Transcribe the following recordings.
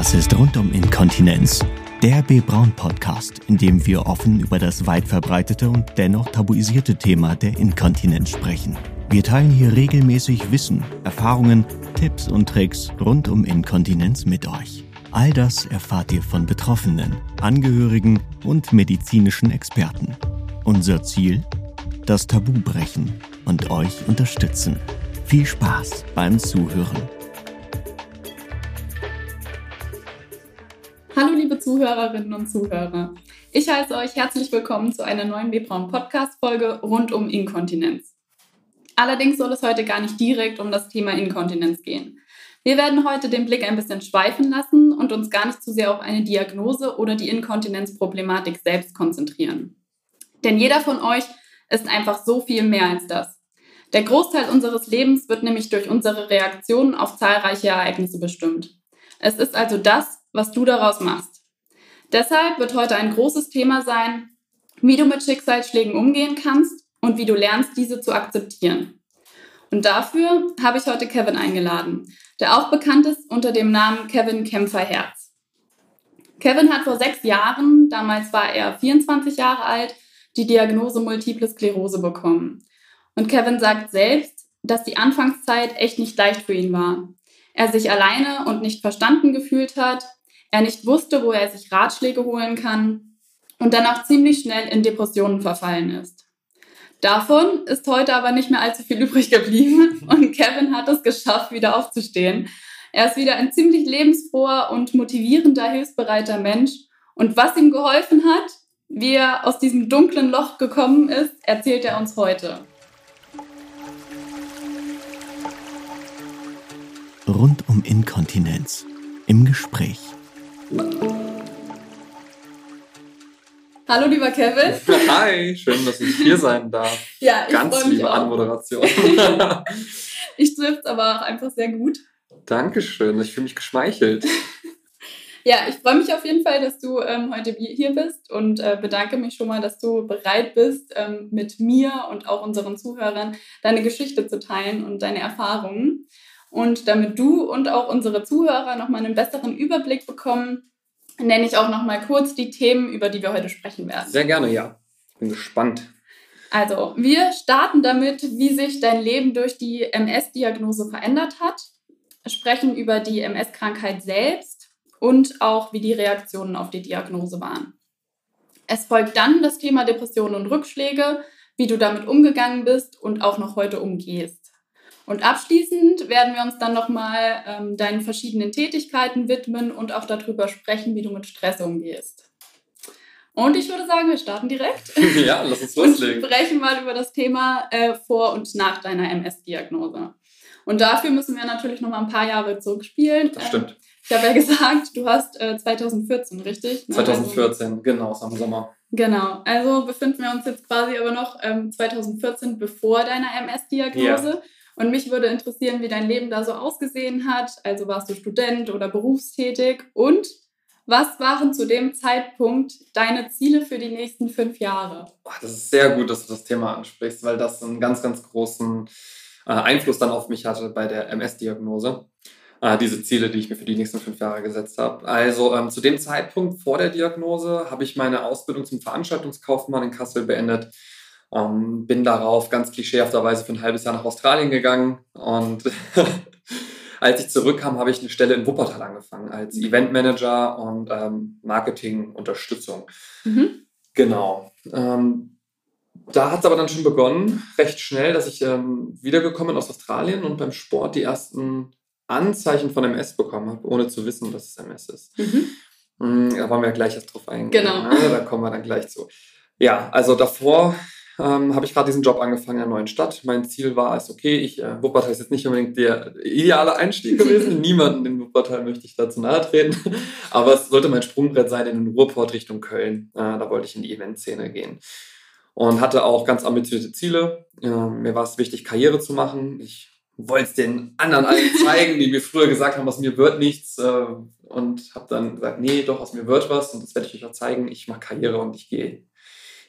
Das ist rund um Inkontinenz. Der B. Braun Podcast, in dem wir offen über das weit verbreitete und dennoch tabuisierte Thema der Inkontinenz sprechen. Wir teilen hier regelmäßig Wissen, Erfahrungen, Tipps und Tricks rund um Inkontinenz mit euch. All das erfahrt ihr von Betroffenen, Angehörigen und medizinischen Experten. Unser Ziel? Das Tabu brechen und euch unterstützen. Viel Spaß beim Zuhören. Zuhörerinnen und Zuhörer. Ich heiße euch herzlich willkommen zu einer neuen B-Braun Podcast-Folge rund um Inkontinenz. Allerdings soll es heute gar nicht direkt um das Thema Inkontinenz gehen. Wir werden heute den Blick ein bisschen schweifen lassen und uns gar nicht zu sehr auf eine Diagnose oder die Inkontinenzproblematik selbst konzentrieren. Denn jeder von euch ist einfach so viel mehr als das. Der Großteil unseres Lebens wird nämlich durch unsere Reaktionen auf zahlreiche Ereignisse bestimmt. Es ist also das, was du daraus machst. Deshalb wird heute ein großes Thema sein, wie du mit Schicksalsschlägen umgehen kannst und wie du lernst, diese zu akzeptieren. Und dafür habe ich heute Kevin eingeladen, der auch bekannt ist unter dem Namen Kevin Kämpferherz. Kevin hat vor sechs Jahren, damals war er 24 Jahre alt, die Diagnose Multiple Sklerose bekommen. Und Kevin sagt selbst, dass die Anfangszeit echt nicht leicht für ihn war. Er sich alleine und nicht verstanden gefühlt hat, er nicht wusste, wo er sich Ratschläge holen kann und dann auch ziemlich schnell in Depressionen verfallen ist. Davon ist heute aber nicht mehr allzu viel übrig geblieben und Kevin hat es geschafft, wieder aufzustehen. Er ist wieder ein ziemlich lebensfroher und motivierender, hilfsbereiter Mensch. Und was ihm geholfen hat, wie er aus diesem dunklen Loch gekommen ist, erzählt er uns heute. Rund um Inkontinenz im Gespräch. Hallo, lieber Kevin. Hi, schön, dass ich hier sein darf. Ja, ich Ganz mich liebe auch. Anmoderation. ich trifft aber auch einfach sehr gut. Dankeschön, ich fühle mich geschmeichelt. Ja, ich freue mich auf jeden Fall, dass du ähm, heute hier bist und äh, bedanke mich schon mal, dass du bereit bist, ähm, mit mir und auch unseren Zuhörern deine Geschichte zu teilen und deine Erfahrungen. Und damit du und auch unsere Zuhörer nochmal einen besseren Überblick bekommen, nenne ich auch nochmal kurz die Themen, über die wir heute sprechen werden. Sehr gerne, ja. Ich bin gespannt. Also, wir starten damit, wie sich dein Leben durch die MS-Diagnose verändert hat, sprechen über die MS-Krankheit selbst und auch, wie die Reaktionen auf die Diagnose waren. Es folgt dann das Thema Depressionen und Rückschläge, wie du damit umgegangen bist und auch noch heute umgehst. Und abschließend werden wir uns dann nochmal ähm, deinen verschiedenen Tätigkeiten widmen und auch darüber sprechen, wie du mit Stress umgehst. Und ich würde sagen, wir starten direkt. Ja, lass uns Und loslegen. sprechen mal über das Thema äh, vor und nach deiner MS-Diagnose. Und dafür müssen wir natürlich nochmal ein paar Jahre zurückspielen. Das stimmt. Ähm, ich habe ja gesagt, du hast äh, 2014, richtig? Ne? 2014, genau, ist am Sommer. Genau, also befinden wir uns jetzt quasi aber noch ähm, 2014 bevor deiner MS-Diagnose. Und mich würde interessieren, wie dein Leben da so ausgesehen hat. Also warst du Student oder berufstätig? Und was waren zu dem Zeitpunkt deine Ziele für die nächsten fünf Jahre? Das ist sehr gut, dass du das Thema ansprichst, weil das einen ganz, ganz großen äh, Einfluss dann auf mich hatte bei der MS-Diagnose. Äh, diese Ziele, die ich mir für die nächsten fünf Jahre gesetzt habe. Also ähm, zu dem Zeitpunkt vor der Diagnose habe ich meine Ausbildung zum Veranstaltungskaufmann in Kassel beendet ähm, bin darauf ganz klischeehafterweise für ein halbes Jahr nach Australien gegangen und als ich zurückkam, habe ich eine Stelle in Wuppertal angefangen als Eventmanager und ähm, Marketingunterstützung. Mhm. Genau. Ähm, da hat es aber dann schon begonnen, recht schnell, dass ich ähm, wiedergekommen bin aus Australien und beim Sport die ersten Anzeichen von MS bekommen habe, ohne zu wissen, dass es MS ist. Mhm. Mm, Da wollen wir gleich erst drauf eingehen. Genau. Ne? Da kommen wir dann gleich zu. Ja, also davor ähm, habe ich gerade diesen Job angefangen in einer neuen Stadt. Mein Ziel war es, okay, ich, äh, Wuppertal ist jetzt nicht unbedingt der ideale Einstieg gewesen. Niemanden in Wuppertal möchte ich dazu nahe treten. Aber es sollte mein Sprungbrett sein in den Ruhrport Richtung Köln. Äh, da wollte ich in die Eventszene gehen. Und hatte auch ganz ambitionierte Ziele. Äh, mir war es wichtig, Karriere zu machen. Ich wollte es den anderen allen zeigen, die mir früher gesagt haben, aus mir wird nichts. Äh, und habe dann gesagt, nee, doch, aus mir wird was. Und das werde ich euch auch zeigen. Ich mache Karriere und ich gehe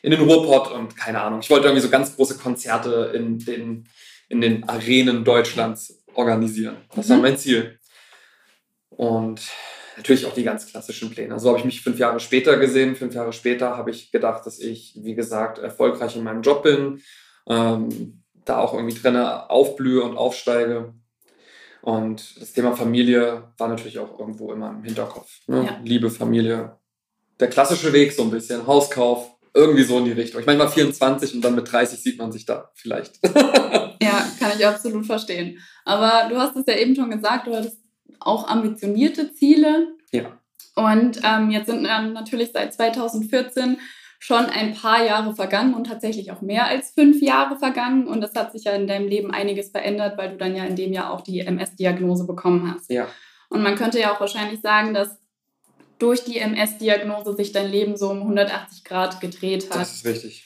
in den Ruhrpott und keine Ahnung. Ich wollte irgendwie so ganz große Konzerte in den, in den Arenen Deutschlands organisieren. Das war Mhm. mein Ziel. Und natürlich auch die ganz klassischen Pläne. So habe ich mich fünf Jahre später gesehen. Fünf Jahre später habe ich gedacht, dass ich, wie gesagt, erfolgreich in meinem Job bin, ähm, da auch irgendwie drin aufblühe und aufsteige. Und das Thema Familie war natürlich auch irgendwo immer im Hinterkopf. Ne? Ja. Liebe, Familie. Der klassische Weg so ein bisschen. Hauskauf, irgendwie so in die Richtung. Ich meine, mal 24 und dann mit 30 sieht man sich da vielleicht. ja, kann ich absolut verstehen. Aber du hast es ja eben schon gesagt, du hattest auch ambitionierte Ziele. Ja. Und ähm, jetzt sind ähm, natürlich seit 2014 schon ein paar Jahre vergangen und tatsächlich auch mehr als fünf Jahre vergangen. Und es hat sich ja in deinem Leben einiges verändert, weil du dann ja in dem Jahr auch die MS-Diagnose bekommen hast. Ja. Und man könnte ja auch wahrscheinlich sagen, dass durch die MS-Diagnose sich dein Leben so um 180 Grad gedreht hat. Das ist richtig.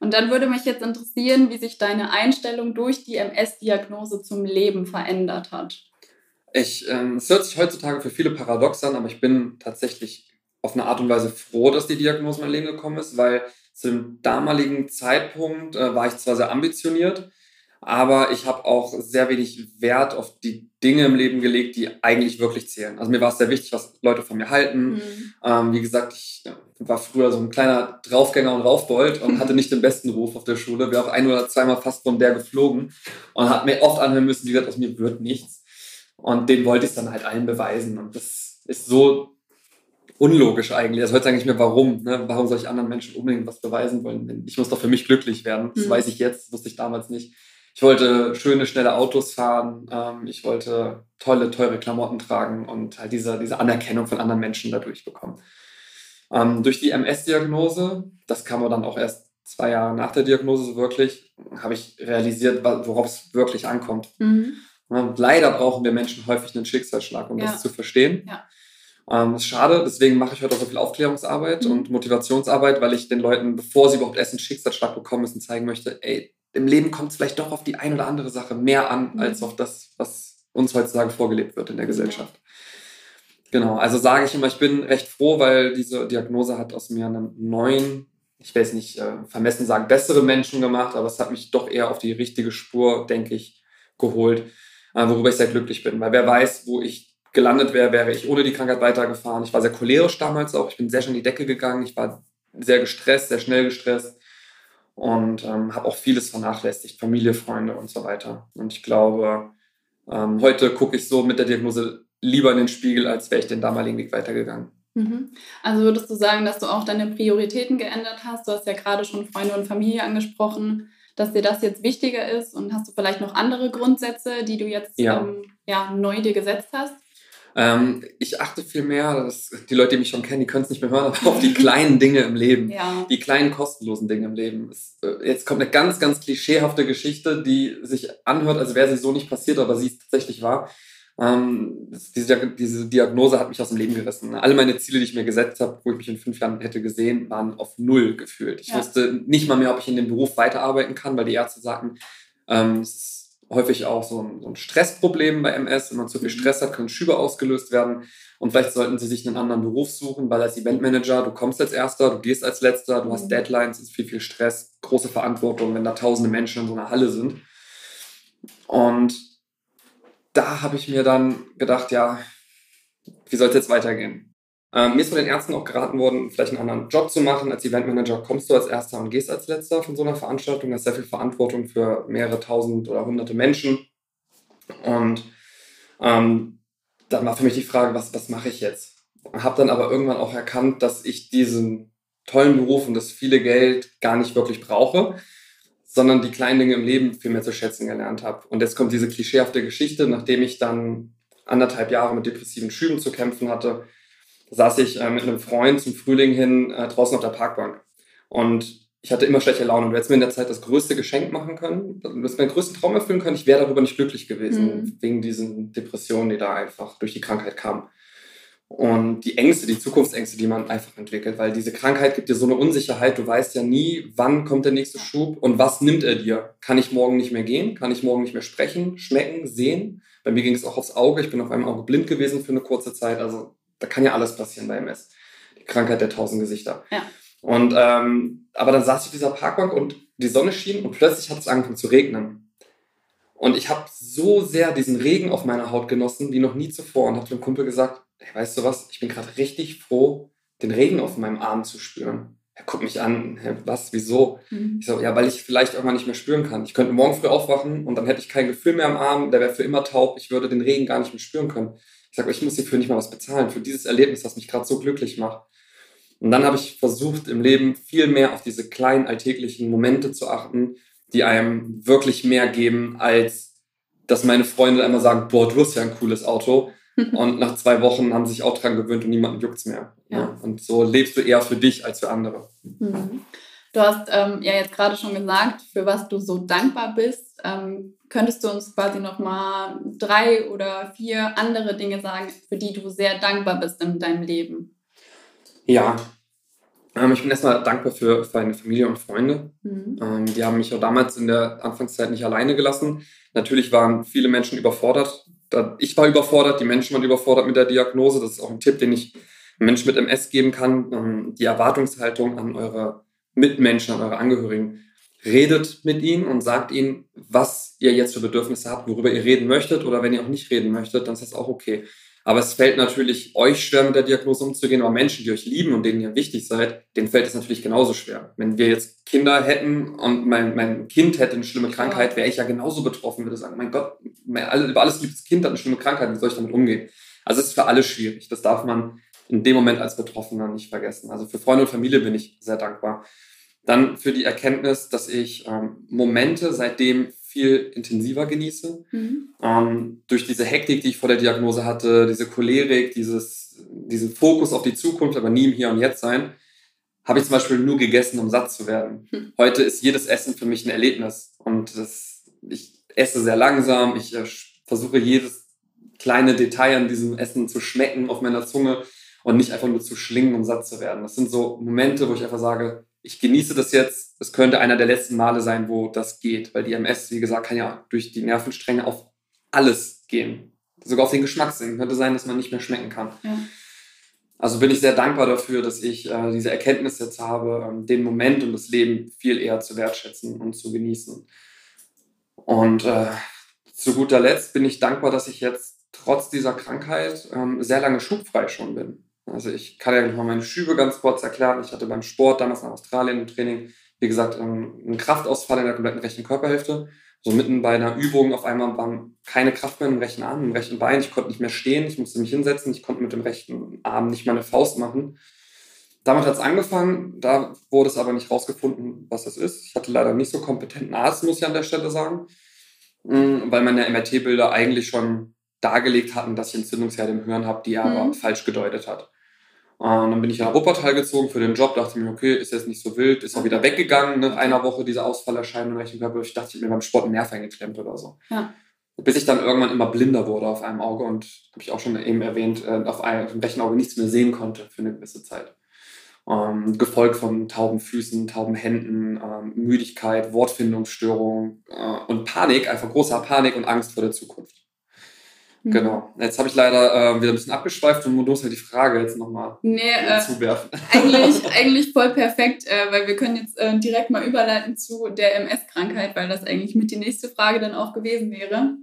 Und dann würde mich jetzt interessieren, wie sich deine Einstellung durch die MS-Diagnose zum Leben verändert hat. Ich, ähm, es hört sich heutzutage für viele paradox an, aber ich bin tatsächlich auf eine Art und Weise froh, dass die Diagnose in mein Leben gekommen ist, weil zu dem damaligen Zeitpunkt äh, war ich zwar sehr ambitioniert, aber ich habe auch sehr wenig Wert auf die Dinge im Leben gelegt, die eigentlich wirklich zählen. Also mir war es sehr wichtig, was Leute von mir halten. Mhm. Ähm, wie gesagt, ich war früher so ein kleiner Draufgänger und Raufbold und hatte nicht den besten Ruf auf der Schule. Wäre auch ein oder zweimal fast von der geflogen und hat mir oft anhören müssen, wie gesagt, aus mir wird nichts. Und den wollte ich dann halt allen beweisen. Und das ist so unlogisch eigentlich. Also heute sage ich mir, warum? Ne? Warum soll ich anderen Menschen unbedingt was beweisen wollen? Ich muss doch für mich glücklich werden. Das mhm. weiß ich jetzt, das wusste ich damals nicht. Ich wollte schöne, schnelle Autos fahren. Ähm, ich wollte tolle, teure Klamotten tragen und halt diese, diese Anerkennung von anderen Menschen dadurch bekommen. Ähm, durch die MS-Diagnose, das kam dann auch erst zwei Jahre nach der Diagnose so wirklich, habe ich realisiert, worauf es wirklich ankommt. Mhm. Leider brauchen wir Menschen häufig einen Schicksalsschlag, um ja. das zu verstehen. Ja. Ähm, das ist schade, deswegen mache ich heute auch so viel Aufklärungsarbeit mhm. und Motivationsarbeit, weil ich den Leuten, bevor sie überhaupt erst einen Schicksalsschlag bekommen müssen, zeigen möchte, ey, im Leben kommt es vielleicht doch auf die ein oder andere Sache mehr an, mhm. als auf das, was uns heutzutage vorgelebt wird in der Gesellschaft. Genau, also sage ich immer, ich bin recht froh, weil diese Diagnose hat aus mir einen neuen, ich will es nicht äh, vermessen sagen, bessere Menschen gemacht, aber es hat mich doch eher auf die richtige Spur, denke ich, geholt, äh, worüber ich sehr glücklich bin. Weil wer weiß, wo ich gelandet wäre, wäre ich ohne die Krankheit weitergefahren. Ich war sehr cholerisch damals auch, ich bin sehr schnell in die Decke gegangen, ich war sehr gestresst, sehr schnell gestresst und ähm, habe auch vieles vernachlässigt, Familie, Freunde und so weiter. Und ich glaube, ähm, heute gucke ich so mit der Diagnose lieber in den Spiegel, als wäre ich den damaligen Weg weitergegangen. Mhm. Also würdest du sagen, dass du auch deine Prioritäten geändert hast? Du hast ja gerade schon Freunde und Familie angesprochen, dass dir das jetzt wichtiger ist und hast du vielleicht noch andere Grundsätze, die du jetzt ja. Ähm, ja neu dir gesetzt hast? Ähm, ich achte viel mehr, dass die Leute, die mich schon kennen, die können es nicht mehr hören, aber auf die kleinen Dinge im Leben. Ja. Die kleinen kostenlosen Dinge im Leben. Es, äh, jetzt kommt eine ganz, ganz klischeehafte Geschichte, die sich anhört, als wäre sie so nicht passiert, aber sie ist tatsächlich wahr. Ähm, diese, diese Diagnose hat mich aus dem Leben gerissen. Alle meine Ziele, die ich mir gesetzt habe, wo ich mich in fünf Jahren hätte gesehen, waren auf Null gefühlt. Ich ja. wusste nicht mal mehr, ob ich in dem Beruf weiterarbeiten kann, weil die Ärzte sagten, ähm, es ist häufig auch so ein, so ein, Stressproblem bei MS. Wenn man zu viel mhm. Stress hat, können Schübe ausgelöst werden. Und vielleicht sollten sie sich einen anderen Beruf suchen, weil als Eventmanager, du kommst als Erster, du gehst als Letzter, du hast mhm. Deadlines, es ist viel, viel Stress, große Verantwortung, wenn da tausende Menschen in so einer Halle sind. Und da habe ich mir dann gedacht, ja, wie soll es jetzt weitergehen? Ähm, mir ist von den Ärzten auch geraten worden, vielleicht einen anderen Job zu machen. Als Eventmanager kommst du als Erster und gehst als Letzter von so einer Veranstaltung. Das ist sehr viel Verantwortung für mehrere tausend oder hunderte Menschen. Und ähm, dann war für mich die Frage, was, was mache ich jetzt? Habe dann aber irgendwann auch erkannt, dass ich diesen tollen Beruf und das viele Geld gar nicht wirklich brauche, sondern die kleinen Dinge im Leben viel mehr zu schätzen gelernt habe. Und jetzt kommt diese klischeehafte Geschichte, nachdem ich dann anderthalb Jahre mit depressiven Schüben zu kämpfen hatte, saß ich äh, mit einem Freund zum Frühling hin äh, draußen auf der Parkbank. Und ich hatte immer schlechte Laune. Und du hättest mir in der Zeit das größte Geschenk machen können, du hättest meinen größten Traum erfüllen können. Ich wäre darüber nicht glücklich gewesen, mhm. wegen diesen Depressionen, die da einfach durch die Krankheit kamen. Und die Ängste, die Zukunftsängste, die man einfach entwickelt, weil diese Krankheit gibt dir so eine Unsicherheit. Du weißt ja nie, wann kommt der nächste Schub und was nimmt er dir. Kann ich morgen nicht mehr gehen? Kann ich morgen nicht mehr sprechen, schmecken, sehen? Bei mir ging es auch aufs Auge. Ich bin auf einem Auge blind gewesen für eine kurze Zeit. Also da kann ja alles passieren bei MS. Die Krankheit der tausend Gesichter. Ja. Und ähm, aber dann saß ich auf dieser Parkbank und die Sonne schien und plötzlich hat es angefangen zu regnen. Und ich habe so sehr diesen Regen auf meiner Haut genossen wie noch nie zuvor und habe dem Kumpel gesagt, hey, weißt du was, ich bin gerade richtig froh, den Regen auf meinem Arm zu spüren. Er guckt mich an, hey, was, wieso? Mhm. Ich so, ja, weil ich vielleicht irgendwann nicht mehr spüren kann. Ich könnte morgen früh aufwachen und dann hätte ich kein Gefühl mehr am Arm, der wäre für immer taub, ich würde den Regen gar nicht mehr spüren können. Ich sage, ich muss hierfür nicht mal was bezahlen, für dieses Erlebnis, das mich gerade so glücklich macht. Und dann habe ich versucht, im Leben viel mehr auf diese kleinen alltäglichen Momente zu achten, die einem wirklich mehr geben, als dass meine Freunde einmal sagen, boah, du hast ja ein cooles Auto. und nach zwei Wochen haben sie sich auch dran gewöhnt und niemanden juckt's mehr. Ja. Und so lebst du eher für dich als für andere. Mhm. Du hast ähm, ja jetzt gerade schon gesagt, für was du so dankbar bist. Ähm, könntest du uns quasi nochmal drei oder vier andere Dinge sagen, für die du sehr dankbar bist in deinem Leben? Ja, ähm, ich bin erstmal dankbar für, für meine Familie und Freunde. Mhm. Ähm, die haben mich auch damals in der Anfangszeit nicht alleine gelassen. Natürlich waren viele Menschen überfordert. Ich war überfordert, die Menschen waren überfordert mit der Diagnose. Das ist auch ein Tipp, den ich Menschen mit MS geben kann. Ähm, die Erwartungshaltung an eure Mitmenschen, an eure Angehörigen. Redet mit ihnen und sagt ihnen, was ihr jetzt für Bedürfnisse habt, worüber ihr reden möchtet oder wenn ihr auch nicht reden möchtet, dann ist das auch okay. Aber es fällt natürlich euch schwer, mit der Diagnose umzugehen, aber Menschen, die euch lieben und denen ihr wichtig seid, denen fällt es natürlich genauso schwer. Wenn wir jetzt Kinder hätten und mein, mein Kind hätte eine schlimme Krankheit, wäre ich ja genauso betroffen, würde sagen, mein Gott, über alles liebes Kind hat eine schlimme Krankheit, wie soll ich damit umgehen? Also es ist für alle schwierig. Das darf man in dem Moment als Betroffener nicht vergessen. Also für Freunde und Familie bin ich sehr dankbar. Dann für die Erkenntnis, dass ich ähm, Momente seitdem viel intensiver genieße. Mhm. Ähm, durch diese Hektik, die ich vor der Diagnose hatte, diese Cholerik, dieses, diesen Fokus auf die Zukunft, aber nie im Hier und Jetzt sein, habe ich zum Beispiel nur gegessen, um satt zu werden. Mhm. Heute ist jedes Essen für mich ein Erlebnis und das, ich esse sehr langsam, ich äh, versuche jedes kleine Detail an diesem Essen zu schmecken auf meiner Zunge und nicht einfach nur zu schlingen, um satt zu werden. Das sind so Momente, wo ich einfach sage, ich genieße das jetzt. Es könnte einer der letzten Male sein, wo das geht, weil die MS, wie gesagt, kann ja durch die Nervenstränge auf alles gehen. Sogar auf den Geschmackssinn. Könnte sein, dass man nicht mehr schmecken kann. Ja. Also bin ich sehr dankbar dafür, dass ich äh, diese Erkenntnis jetzt habe, ähm, den Moment und das Leben viel eher zu wertschätzen und zu genießen. Und äh, zu guter Letzt bin ich dankbar, dass ich jetzt trotz dieser Krankheit ähm, sehr lange schubfrei schon bin. Also ich kann ja mal meine Schübe ganz kurz erklären. Ich hatte beim Sport damals in Australien im Training, wie gesagt, ähm, einen Kraftausfall in der kompletten rechten Körperhälfte. So mitten bei einer Übung auf einmal war keine Kraft mehr im rechten Arm, im rechten Bein. Ich konnte nicht mehr stehen, ich musste mich hinsetzen, ich konnte mit dem rechten Arm nicht meine Faust machen. Damit hat es angefangen, da wurde es aber nicht rausgefunden, was das ist. Ich hatte leider nicht so kompetenten Arzt, muss ich an der Stelle sagen, mm, weil meine MRT-Bilder eigentlich schon dargelegt hatten, dass ich Entzündungsherde im Hirn habe, die er mhm. aber falsch gedeutet hat. Und dann bin ich nach Wuppertal gezogen für den Job, dachte mir, okay, ist jetzt nicht so wild, ist auch wieder weggegangen nach einer Woche, diese Ausfallerscheinung im rechten Körper. Ich dachte, ich habe mir beim Sport einen Nerv eingeklemmt oder so. Ja. Bis ich dann irgendwann immer blinder wurde auf einem Auge und, habe ich auch schon eben erwähnt, äh, auf einem rechten Auge nichts mehr sehen konnte für eine gewisse Zeit. Ähm, gefolgt von tauben Füßen, tauben Händen, ähm, Müdigkeit, Wortfindungsstörung äh, und Panik, einfach großer Panik und Angst vor der Zukunft. Mhm. Genau. Jetzt habe ich leider äh, wieder ein bisschen abgeschweift und muss halt die Frage jetzt nochmal nee, äh, zuwerfen. Eigentlich, eigentlich voll perfekt, äh, weil wir können jetzt äh, direkt mal überleiten zu der MS-Krankheit, weil das eigentlich mit die nächste Frage dann auch gewesen wäre.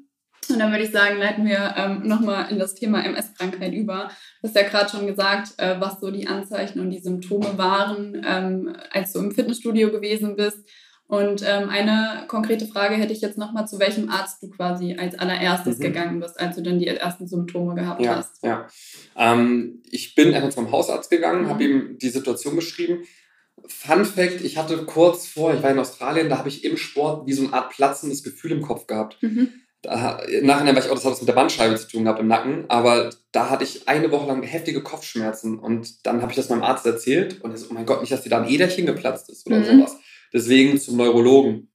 Und dann würde ich sagen, leiten wir ähm, nochmal in das Thema MS-Krankheit über. Du hast ja gerade schon gesagt, äh, was so die Anzeichen und die Symptome waren, ähm, als du im Fitnessstudio gewesen bist. Und ähm, eine konkrete Frage hätte ich jetzt nochmal, zu welchem Arzt du quasi als allererstes mhm. gegangen bist, als du dann die ersten Symptome gehabt ja, hast. Ja, ähm, ich bin einfach zum Hausarzt gegangen, mhm. habe ihm die Situation beschrieben. Fun Fact, ich hatte kurz vor, ich war in Australien, da habe ich im Sport wie so eine Art platzendes Gefühl im Kopf gehabt. Mhm. Da, Nachhinein war ich auch, das hat was mit der Bandscheibe zu tun gehabt im Nacken, aber da hatte ich eine Woche lang heftige Kopfschmerzen und dann habe ich das meinem Arzt erzählt und er so, oh mein Gott, nicht, dass dir da ein Äderchen geplatzt ist oder mhm. sowas. Deswegen zum Neurologen.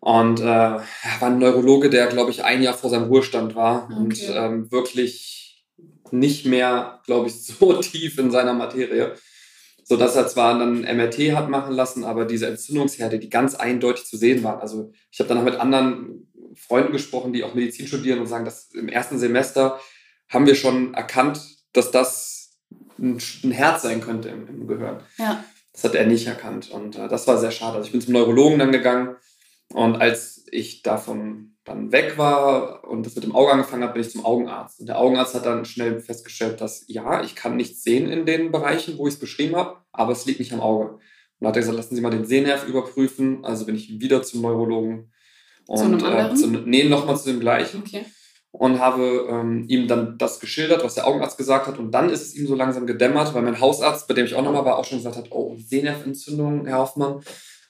Und äh, war ein Neurologe, der, glaube ich, ein Jahr vor seinem Ruhestand war okay. und ähm, wirklich nicht mehr, glaube ich, so tief in seiner Materie. So dass er zwar dann ein MRT hat machen lassen, aber diese Entzündungsherde, die ganz eindeutig zu sehen waren. Also ich habe dann auch mit anderen Freunden gesprochen, die auch Medizin studieren und sagen, dass im ersten Semester haben wir schon erkannt, dass das ein, ein Herz sein könnte im, im Gehirn. Ja. Das hat er nicht erkannt und äh, das war sehr schade. Also ich bin zum Neurologen dann gegangen und als ich davon dann weg war und das mit dem Auge angefangen hat, bin ich zum Augenarzt. Und der Augenarzt hat dann schnell festgestellt, dass ja, ich kann nichts sehen in den Bereichen, wo ich es beschrieben habe, aber es liegt nicht am Auge. Und hat er gesagt, lassen Sie mal den Sehnerv überprüfen. Also bin ich wieder zum Neurologen. Und, zu einem äh, zu, nee, nochmal zu dem gleichen. Okay. Und habe ähm, ihm dann das geschildert, was der Augenarzt gesagt hat. Und dann ist es ihm so langsam gedämmert, weil mein Hausarzt, bei dem ich auch nochmal war, auch schon gesagt hat, oh, Sehnerventzündung, Herr Hoffmann.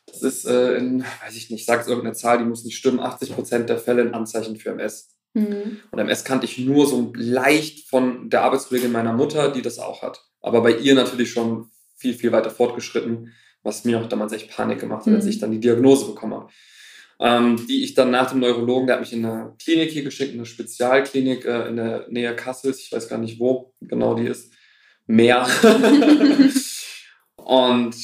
Das ist äh, in, weiß ich nicht, sagt irgendeine Zahl, die muss nicht stimmen, 80 Prozent der Fälle ein Anzeichen für MS. Mhm. Und MS kannte ich nur so leicht von der Arbeitskollegin meiner Mutter, die das auch hat. Aber bei ihr natürlich schon viel, viel weiter fortgeschritten, was mir auch damals echt Panik gemacht hat, als Mhm. ich dann die Diagnose bekommen habe. Ähm, die ich dann nach dem Neurologen, der hat mich in eine Klinik hier geschickt, eine Spezialklinik äh, in der Nähe Kassels, ich weiß gar nicht, wo genau die ist. Meer. Und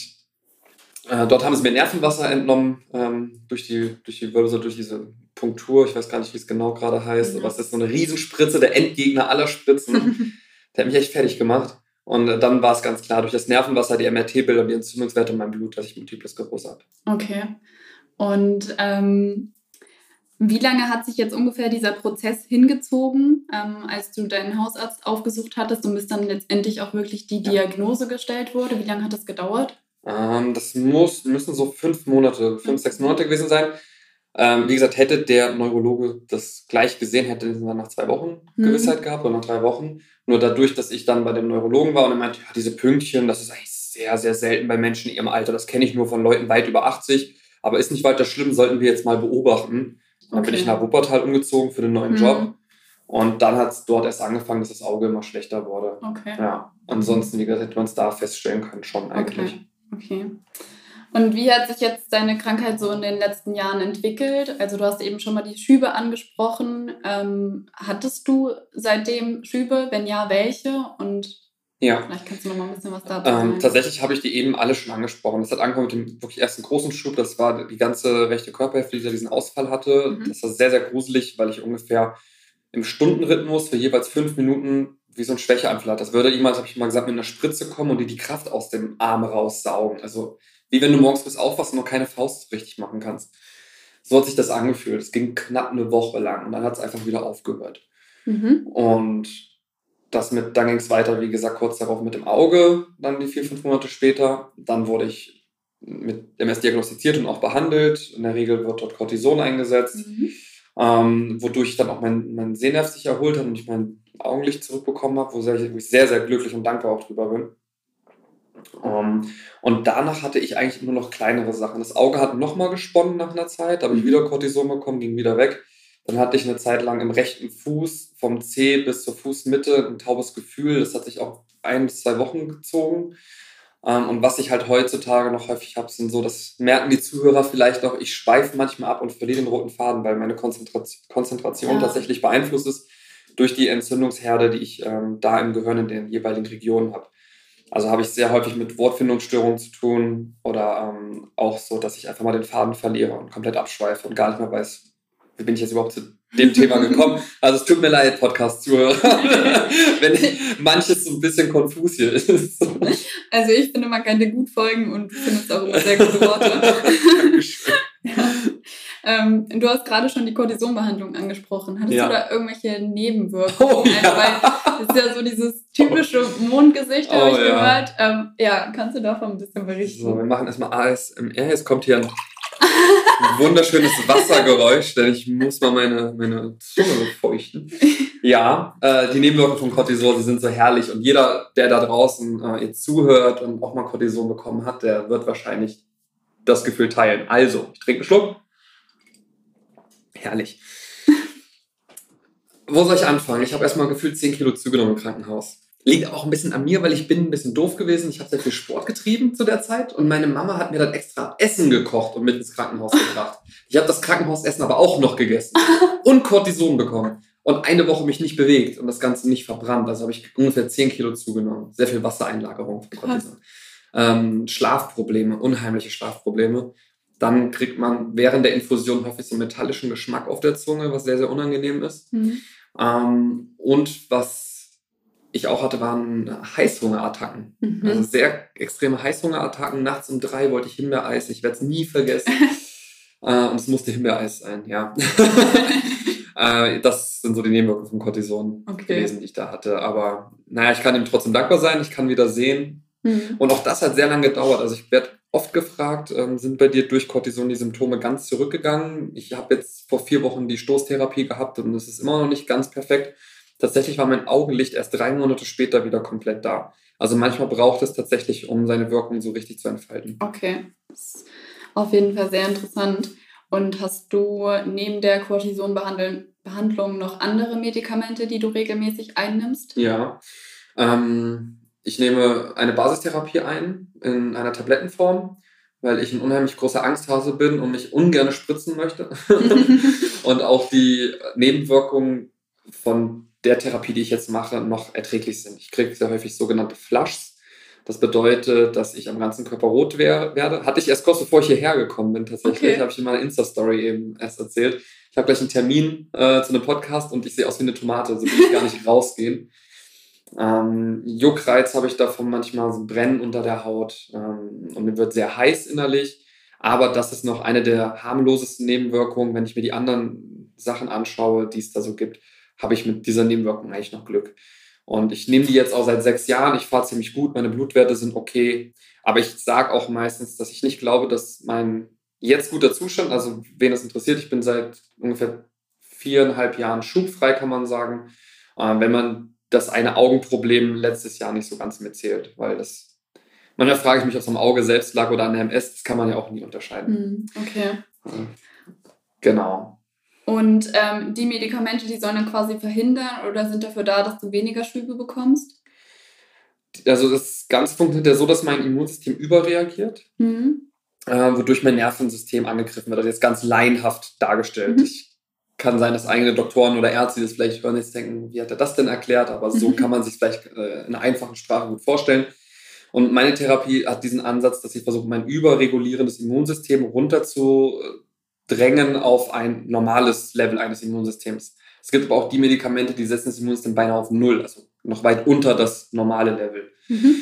äh, dort haben sie mir Nervenwasser entnommen ähm, durch die, durch die Wirbelsäule, durch diese Punktur. Ich weiß gar nicht, wie es genau gerade heißt, aber es ist so eine Riesenspritze, der Endgegner aller Spritzen. der hat mich echt fertig gemacht. Und äh, dann war es ganz klar, durch das Nervenwasser, die MRT-Bilder die Entzündungswerte in meinem Blut, dass ich Multiple Sklerose habe. Okay. Und ähm, wie lange hat sich jetzt ungefähr dieser Prozess hingezogen, ähm, als du deinen Hausarzt aufgesucht hattest und bis dann letztendlich auch wirklich die. Diagnose gestellt wurde? Wie lange hat das gedauert? Ähm, das muss, müssen so fünf Monate, fünf, sechs Monate gewesen sein. Ähm, wie gesagt, hätte der Neurologe das gleich gesehen, hätte er dann nach zwei Wochen Mhm. Gewissheit gehabt oder nach drei Wochen. Nur dadurch, dass ich dann bei dem Neurologen war und er meinte, ja, diese Pünktchen, das ist eigentlich sehr, sehr selten bei Menschen in ihrem Alter. Das kenne ich nur von Leuten weit über 80, aber ist nicht weiter schlimm, sollten wir jetzt mal beobachten. Dann bin Okay. ich nach Wuppertal umgezogen für den neuen Mhm. Job. Und dann hat es dort erst angefangen, dass das Auge immer schlechter wurde. Okay. Ja, ansonsten, wie gesagt, hätte man es da feststellen können, schon eigentlich. Okay. Okay. Und wie hat sich jetzt deine Krankheit so in den letzten Jahren entwickelt? Also du hast eben schon mal die Schübe angesprochen. Ähm, hattest du seitdem Schübe? Wenn ja, welche? Und Ja. vielleicht kannst du noch mal ein bisschen was dazu Ähm, sagen. tatsächlich habe ich die eben alle schon angesprochen. Das hat angefangen mit dem wirklich ersten großen Schub. Das war die ganze rechte Körperhälfte, die da diesen Ausfall hatte. Mhm. Das war sehr, sehr gruselig, weil ich ungefähr im Stundenrhythmus für jeweils fünf Minuten wie so ein Schwächeanfall hatte. Das würde jemand, habe ich mal gesagt, mit einer Spritze kommen und dir die Kraft aus dem Arm raussaugen. Also wie wenn du morgens bis aufwachst und noch keine Faust richtig machen kannst. So hat sich das angefühlt. Es ging knapp eine Woche lang und dann hat es einfach wieder aufgehört. Mhm. Und das mit, dann ging es weiter, wie gesagt, kurz darauf mit dem Auge, dann die vier, fünf Monate später. Dann wurde ich mit MS diagnostiziert und auch behandelt. In der Regel wird dort Cortison eingesetzt, Mhm. ähm, wodurch dann auch mein, mein Sehnerv sich erholt hat und ich mein Augenlicht zurückbekommen habe, wo, wo ich sehr, sehr glücklich und dankbar auch drüber bin. Ähm, und danach hatte ich eigentlich nur noch kleinere Sachen. Das Auge hat nochmal gesponnen nach einer Zeit, da habe ich Mhm. wieder Cortison bekommen, ging wieder weg. Dann hatte ich eine Zeit lang im rechten Fuß vom Zeh bis zur Fußmitte ein taubes Gefühl. Das hat sich auch ein bis zwei Wochen gezogen. Ähm, und was ich halt heutzutage noch häufig habe, sind so, das merken die Zuhörer vielleicht auch, ich schweife manchmal ab und verliere den roten Faden, weil meine Konzentration, Konzentration Ja. tatsächlich beeinflusst ist durch die Entzündungsherde, die ich ähm, da im Gehirn in den jeweiligen Regionen habe. Also habe ich sehr häufig mit Wortfindungsstörungen zu tun oder ähm, auch so, dass ich einfach mal den Faden verliere und komplett abschweife und gar nicht mehr weiß, wie bin ich jetzt überhaupt zu dem Thema gekommen. Also es tut mir leid, Podcast-Zuhörer, wenn manches so ein bisschen konfus hier ist. Also ich finde, man kann dir gut folgen und findest auch immer sehr gute Worte. Dankeschön. ähm, du hast gerade schon die Cortisonbehandlung angesprochen. Hattest Ja. du da irgendwelche Nebenwirkungen? Oh, ja. Weil das ist ja so dieses typische Mondgesicht, habe Oh, ich ja. gehört. Ähm, ja, kannst du davon ein bisschen berichten? So, wir machen erstmal ASMR. Jetzt kommt hier ein wunderschönes Wassergeräusch, denn ich muss mal meine, meine Zunge feuchten. Ja, äh, die Nebenwirkungen von Cortison, die sind so herrlich. Und jeder, der da draußen äh, jetzt zuhört und auch mal Cortison bekommen hat, der wird wahrscheinlich das Gefühl teilen. Also, ich trinke einen Schluck. Herrlich. Wo soll ich anfangen? Ich habe erstmal gefühlt 10 Kilo zugenommen im Krankenhaus. Liegt aber auch ein bisschen an mir, weil ich bin ein bisschen doof gewesen. Ich habe sehr viel Sport getrieben zu der Zeit und meine Mama hat mir dann extra Essen gekocht und mit ins Krankenhaus gebracht. Ich habe das Krankenhausessen aber auch noch gegessen und Cortison bekommen und eine Woche mich nicht bewegt und das Ganze nicht verbrannt. Also habe ich ungefähr 10 Kilo zugenommen. Sehr viel Wassereinlagerung von. Cortison. Ähm, Schlafprobleme, unheimliche Schlafprobleme. Dann kriegt man während der Infusion häufig so einen metallischen Geschmack auf der Zunge, was sehr, sehr unangenehm ist. Mhm. Ähm, und was ich auch hatte, waren Heißhungerattacken. Mhm. Also sehr extreme Heißhungerattacken. Nachts um drei wollte ich Himbeereis. Ich werde es nie vergessen. Äh, und es musste Himbeereis sein, ja. äh, das sind so die Nebenwirkungen von Cortison okay. gewesen, die ich da hatte. Aber naja, ich kann ihm trotzdem dankbar sein. Ich kann wieder sehen. Mhm. Und auch das hat sehr lange gedauert. Also ich werde oft gefragt, ähm, sind bei dir durch Cortison die Symptome ganz zurückgegangen? Ich habe jetzt vor vier Wochen die Stoßtherapie gehabt und es ist immer noch nicht ganz perfekt. Tatsächlich war mein Augenlicht erst drei Monate später wieder komplett da. Also manchmal braucht es tatsächlich, um seine Wirkung so richtig zu entfalten. Okay, das ist auf jeden Fall sehr interessant. Und hast du neben der Cortison-Behandlung noch andere Medikamente, die du regelmäßig einnimmst? Ja, ähm, ich nehme eine Basistherapie ein in einer Tablettenform, weil ich ein unheimlich großer Angsthase bin und mich ungern spritzen möchte. und auch die Nebenwirkungen von der Therapie, die ich jetzt mache, noch erträglich sind. Ich kriege sehr häufig sogenannte Flushs. Das bedeutet, dass ich am ganzen Körper rot werde. Hatte ich erst kurz bevor ich hierher gekommen bin, tatsächlich. Okay. Habe ich in meiner Insta-Story eben erst erzählt. Ich habe gleich einen Termin äh, zu einem Podcast und ich sehe aus wie eine Tomate, so will ich gar nicht rausgehen. Ähm, Juckreiz habe ich davon manchmal, so Brennen unter der Haut ähm, und mir wird sehr heiß innerlich. Aber das ist noch eine der harmlosesten Nebenwirkungen. Wenn ich mir die anderen Sachen anschaue, die es da so gibt, habe ich mit dieser Nebenwirkung eigentlich noch Glück. Und ich nehme die jetzt auch seit sechs Jahren. Ich fahre ziemlich gut, meine Blutwerte sind okay. Aber ich sage auch meistens, dass ich nicht glaube, dass mein jetzt guter Zustand, also wen das interessiert, ich bin seit ungefähr viereinhalb Jahren schubfrei, kann man sagen. Äh, wenn man das eine Augenproblem letztes Jahr nicht so ganz mitzählt, weil das manchmal frage ich mich, ob es am Auge selbst lag oder an der MS, das kann man ja auch nie unterscheiden. Hm, okay. Genau. Und ähm, die Medikamente, die sollen dann quasi verhindern oder sind dafür da, dass du weniger Schübe bekommst? Also das Ganze funktioniert ja so, dass mein Immunsystem überreagiert, mhm. äh, wodurch mein Nervensystem angegriffen wird. Also jetzt ganz laienhaft dargestellt. Mhm. Ich kann sein, dass eigene Doktoren oder Ärzte das vielleicht hören jetzt denken, wie hat er das denn erklärt? Aber so mhm. kann man sich vielleicht äh, in einer einfachen Sprache gut vorstellen. Und meine Therapie hat diesen Ansatz, dass ich versuche, mein überregulierendes Immunsystem runterzudrängen auf ein normales Level eines Immunsystems. Es gibt aber auch die Medikamente, die setzen das Immunsystem beinahe auf Null, also noch weit unter das normale Level. Mhm.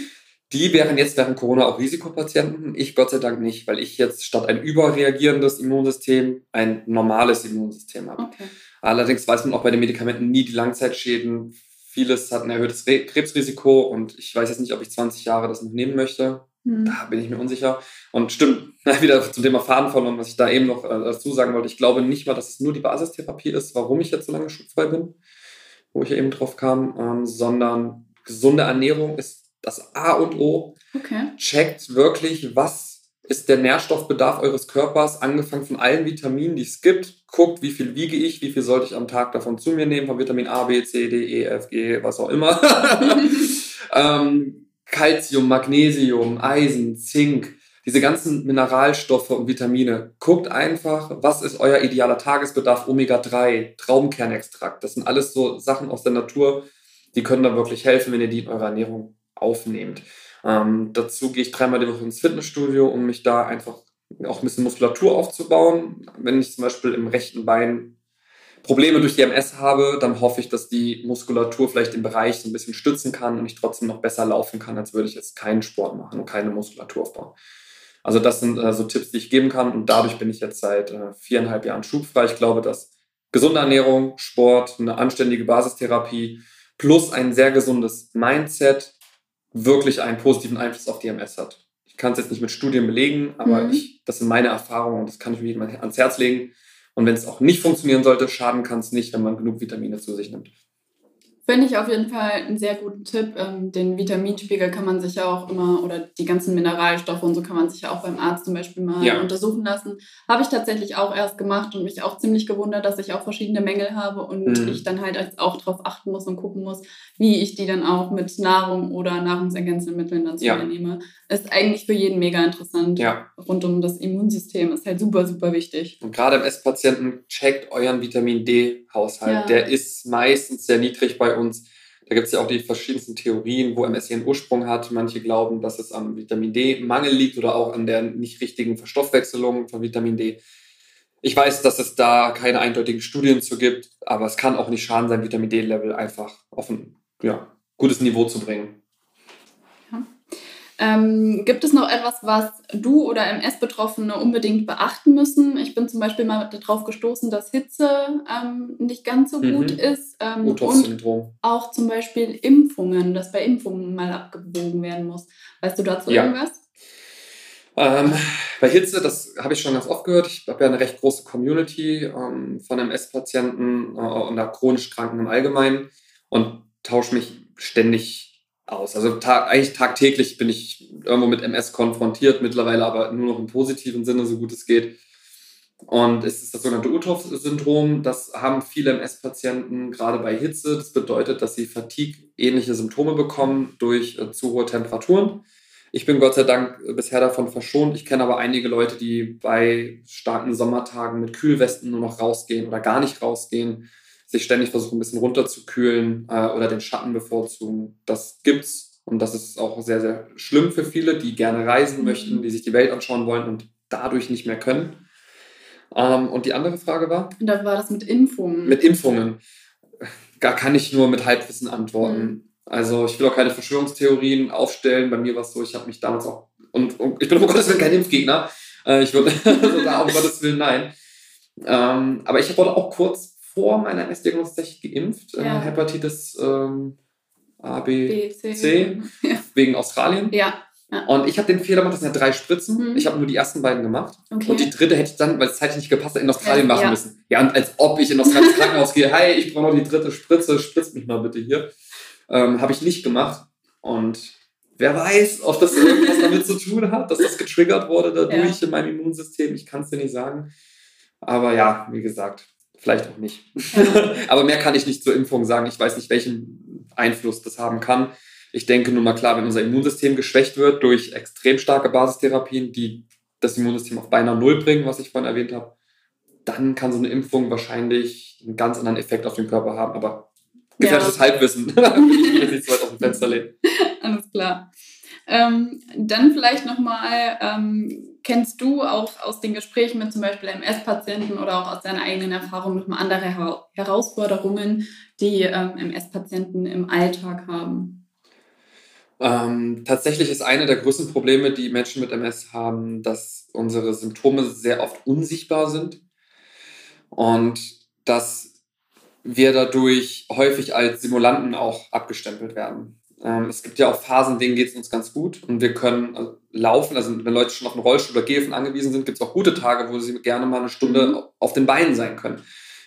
Die wären jetzt während Corona auch Risikopatienten. Ich Gott sei Dank nicht, weil ich jetzt statt ein überreagierendes Immunsystem ein normales Immunsystem habe. Okay. Allerdings weiß man auch bei den Medikamenten nie die Langzeitschäden. Vieles hat ein erhöhtes Re Krebsrisiko und ich weiß jetzt nicht, ob ich 20 Jahre das noch nehmen möchte. Hm. Da bin ich mir unsicher. Und stimmt, wieder zum Thema Faden verloren, was ich da eben noch äh, dazu sagen wollte. Ich glaube nicht mal, dass es nur die Basistherapie ist, warum ich jetzt so lange schubfrei bin, wo ich ja eben drauf kam, ähm, sondern gesunde Ernährung ist das A und O. Okay. Checkt wirklich, was ist der Nährstoffbedarf eures Körpers, angefangen von allen Vitaminen, die es gibt. Guckt, wie viel wiege ich, wie viel sollte ich am Tag davon zu mir nehmen, von Vitamin A, B, C, D, E, F, G, was auch immer. ähm, Calcium, Magnesium, Eisen, Zink, diese ganzen Mineralstoffe und Vitamine. Guckt einfach, was ist euer idealer Tagesbedarf, Omega-3, Traumkernextrakt. Das sind alles so Sachen aus der Natur, die können da wirklich helfen, wenn ihr die in eurer Ernährung aufnehmt. Ähm, dazu gehe ich dreimal die Woche ins Fitnessstudio, um mich da einfach auch ein bisschen Muskulatur aufzubauen. Wenn ich zum Beispiel im rechten Bein Probleme durch die MS habe, dann hoffe ich, dass die Muskulatur vielleicht den Bereich so ein bisschen stützen kann und ich trotzdem noch besser laufen kann, als würde ich jetzt keinen Sport machen und keine Muskulatur aufbauen. Also das sind äh, so Tipps, die ich geben kann und dadurch bin ich jetzt seit äh, viereinhalb Jahren schubfrei. Ich glaube, dass gesunde Ernährung, Sport, eine anständige Basistherapie plus ein sehr gesundes Mindset wirklich einen positiven Einfluss auf die MS hat. Ich kann es jetzt nicht mit Studien belegen, aber mhm. ich, das sind meine Erfahrungen und das kann ich mir jedem ans Herz legen. Und wenn es auch nicht funktionieren sollte, schaden kann es nicht, wenn man genug Vitamine zu sich nimmt. Finde ich auf jeden Fall einen sehr guten Tipp. Ähm, den Vitaminspiegel kann man sich ja auch immer, oder die ganzen Mineralstoffe und so kann man sich ja auch beim Arzt zum Beispiel mal ja. untersuchen lassen. Habe ich tatsächlich auch erst gemacht und mich auch ziemlich gewundert, dass ich auch verschiedene Mängel habe und mhm. ich dann halt auch darauf achten muss und gucken muss, wie ich die dann auch mit Nahrung oder Nahrungsergänzungsmitteln dann zu ja. mir nehme. Ist eigentlich für jeden mega interessant. Ja. Rund um das Immunsystem ist halt super, super wichtig. Und gerade im Esspatienten checkt euren Vitamin D-Haushalt. Ja. Der ist meistens sehr niedrig bei uns. Da gibt es ja auch die verschiedensten Theorien, wo MS ihren Ursprung hat. Manche glauben, dass es am Vitamin D-Mangel liegt oder auch an der nicht richtigen Verstoffwechselung von Vitamin D. Ich weiß, dass es da keine eindeutigen Studien zu gibt, aber es kann auch nicht schaden, sein Vitamin D-Level einfach auf ein ja, gutes Niveau zu bringen. Ähm, gibt es noch etwas, was du oder MS-Betroffene unbedingt beachten müssen? Ich bin zum Beispiel mal darauf gestoßen, dass Hitze ähm, nicht ganz so gut Mhm. ist. Ähm, und auch zum Beispiel Impfungen, dass bei Impfungen mal abgewogen werden muss. Weißt du dazu Ja. irgendwas? Ähm, bei Hitze, das habe ich schon ganz oft gehört. Ich habe ja eine recht große Community ähm, von MS-Patienten äh, und auch chronisch Kranken im Allgemeinen und tausche mich ständig aus. Also ta eigentlich tagtäglich bin ich irgendwo mit MS konfrontiert, mittlerweile aber nur noch im positiven Sinne, so gut es geht. Und es ist das sogenannte Uthoff-Syndrom. Das haben viele MS-Patienten gerade bei Hitze. Das bedeutet, dass sie Fatigue-ähnliche Symptome bekommen durch äh, zu hohe Temperaturen. Ich bin Gott sei Dank bisher davon verschont. Ich kenne aber einige Leute, die bei starken Sommertagen mit Kühlwesten nur noch rausgehen oder gar nicht rausgehen, sich ständig versuchen, ein bisschen runterzukühlen äh, oder den Schatten bevorzugen. Das gibt's und das ist auch sehr, sehr schlimm für viele, die gerne reisen Mhm. möchten, die sich die Welt anschauen wollen und dadurch nicht mehr können. Ähm, und die andere Frage war? Und da war das mit Impfungen. Mit Impfungen. Da kann ich nur mit Halbwissen antworten. Mhm. Also ich will auch keine Verschwörungstheorien aufstellen. Bei mir war es so, ich habe mich damals auch. Und, und ich bin um Gottes Willen kein Impfgegner. Äh, ich würde also da um Gottes Willen nein. Ähm, aber ich wurde auch kurz vor meiner tatsächlich geimpft. Äh, Ja. Hepatitis ähm, A, B, B, C. C. Ja. wegen Australien. ja, Und ich habe den Fehler gemacht, das sind ja drei Spritzen. Mhm. Ich habe nur die ersten beiden gemacht. okay. Und die dritte hätte ich dann, weil es zeitlich nicht gepasst hat, in Australien Ja, machen ja. müssen. Ja, und als ob ich in Australien ins Krankenhaus gehe, hey, ich brauche noch die dritte Spritze, spritzt mich mal bitte hier. Ähm, Habe ich nicht gemacht. Und wer weiß, ob das irgendwas damit zu tun hat, dass das getriggert wurde dadurch in meinem Immunsystem. Ich kann es dir nicht sagen. Aber ja, wie gesagt, vielleicht auch nicht. Ja. Aber mehr kann ich nicht zur Impfung sagen. Ich weiß nicht, welchen Einfluss das haben kann. Ich denke nur mal klar, wenn unser Immunsystem geschwächt wird durch extrem starke Basistherapien, die das Immunsystem auf beinahe Null bringen, was ich vorhin erwähnt habe, dann kann so eine Impfung wahrscheinlich einen ganz anderen Effekt auf den Körper haben. Aber gefährliches Halbwissen. Da will ich jetzt nicht so weit aus dem Fenster lehnen. Alles klar. Ähm, dann vielleicht nochmal, ähm, kennst du auch aus den Gesprächen mit zum Beispiel MS-Patienten oder auch aus deiner eigenen Erfahrung nochmal andere Hera Herausforderungen, die ähm, MS-Patienten im Alltag haben? Ähm, tatsächlich ist eine der größten Probleme, die Menschen mit MS haben, dass unsere Symptome sehr oft unsichtbar sind und dass wir dadurch häufig als Simulanten auch abgestempelt werden. Ähm, es gibt ja auch Phasen, denen geht es uns ganz gut und wir können äh, laufen. Also wenn Leute schon auf einen Rollstuhl oder Gehilfen angewiesen sind, gibt es auch gute Tage, wo sie gerne mal eine Stunde Mhm. auf den Beinen sein können.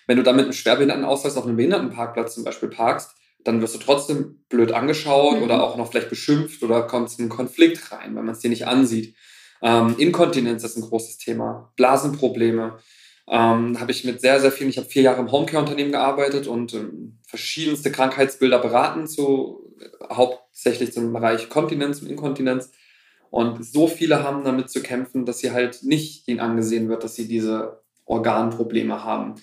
Wenn du dann mit einem Schwerbehindertenausweis auf einem Behindertenparkplatz zum Beispiel parkst, dann wirst du trotzdem blöd angeschaut Mhm. oder auch noch vielleicht beschimpft oder kommst in einen Konflikt rein, weil man es dir nicht ansieht. Ähm, Inkontinenz ist ein großes Thema, Blasenprobleme. Ähm, habe ich mit sehr, sehr vielen, ich habe vier Jahre im Homecare-Unternehmen gearbeitet und ähm, verschiedenste Krankheitsbilder beraten, zu, hauptsächlich zum Bereich Kontinenz und Inkontinenz. Und so viele haben damit zu kämpfen, dass sie halt nicht ihnen angesehen wird, dass sie diese Organprobleme haben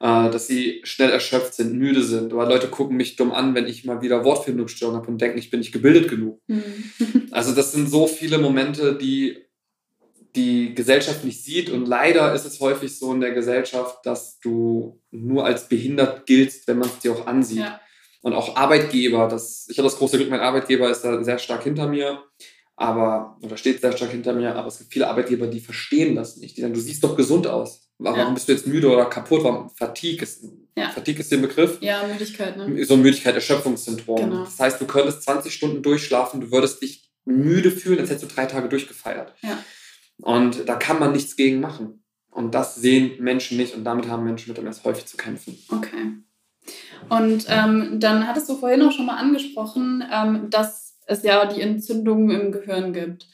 äh, dass sie schnell erschöpft sind, müde sind. Oder Leute gucken mich dumm an, wenn ich mal wieder Wortfindungsstörungen habe und denken, ich bin nicht gebildet genug. Hm. Also das sind so viele Momente, die die Gesellschaft nicht sieht. Und leider ist es häufig so in der Gesellschaft, dass du nur als behindert giltst, wenn man es dir auch ansieht. Ja. Und auch Arbeitgeber, das, ich habe das große Glück, mein Arbeitgeber ist da sehr stark hinter mir, aber, oder steht sehr stark hinter mir, aber es gibt viele Arbeitgeber, die verstehen das nicht. Die sagen, du siehst doch gesund aus. Warum Ja. bist du jetzt müde oder kaputt? Warum? Fatigue ist, Ja. Fatigue ist der Begriff. ja, Müdigkeit, ne? So ein Müdigkeit-Erschöpfungssyndrom. Genau. Das heißt, du könntest 20 Stunden durchschlafen, du würdest dich müde fühlen, als hättest du drei Tage durchgefeiert. Ja. Und da kann man nichts gegen machen. Und das sehen Menschen nicht und damit haben Menschen mit MS häufig zu kämpfen. Okay. Und ähm, dann hattest du vorhin auch schon mal angesprochen, ähm, dass es ja die Entzündungen im Gehirn gibt.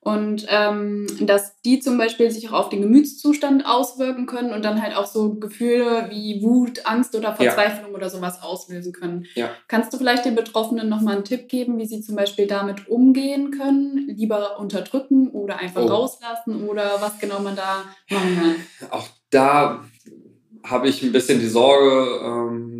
Und ähm, dass die zum Beispiel sich auch auf den Gemütszustand auswirken können und dann halt auch so Gefühle wie Wut, Angst oder Ja. Verzweiflung oder sowas auslösen können. Ja. Kannst du vielleicht den Betroffenen nochmal einen Tipp geben, wie sie zum Beispiel damit umgehen können? Lieber unterdrücken oder einfach Oh. rauslassen oder was genau man da machen kann? Auch da habe ich ein bisschen die Sorge, ähm,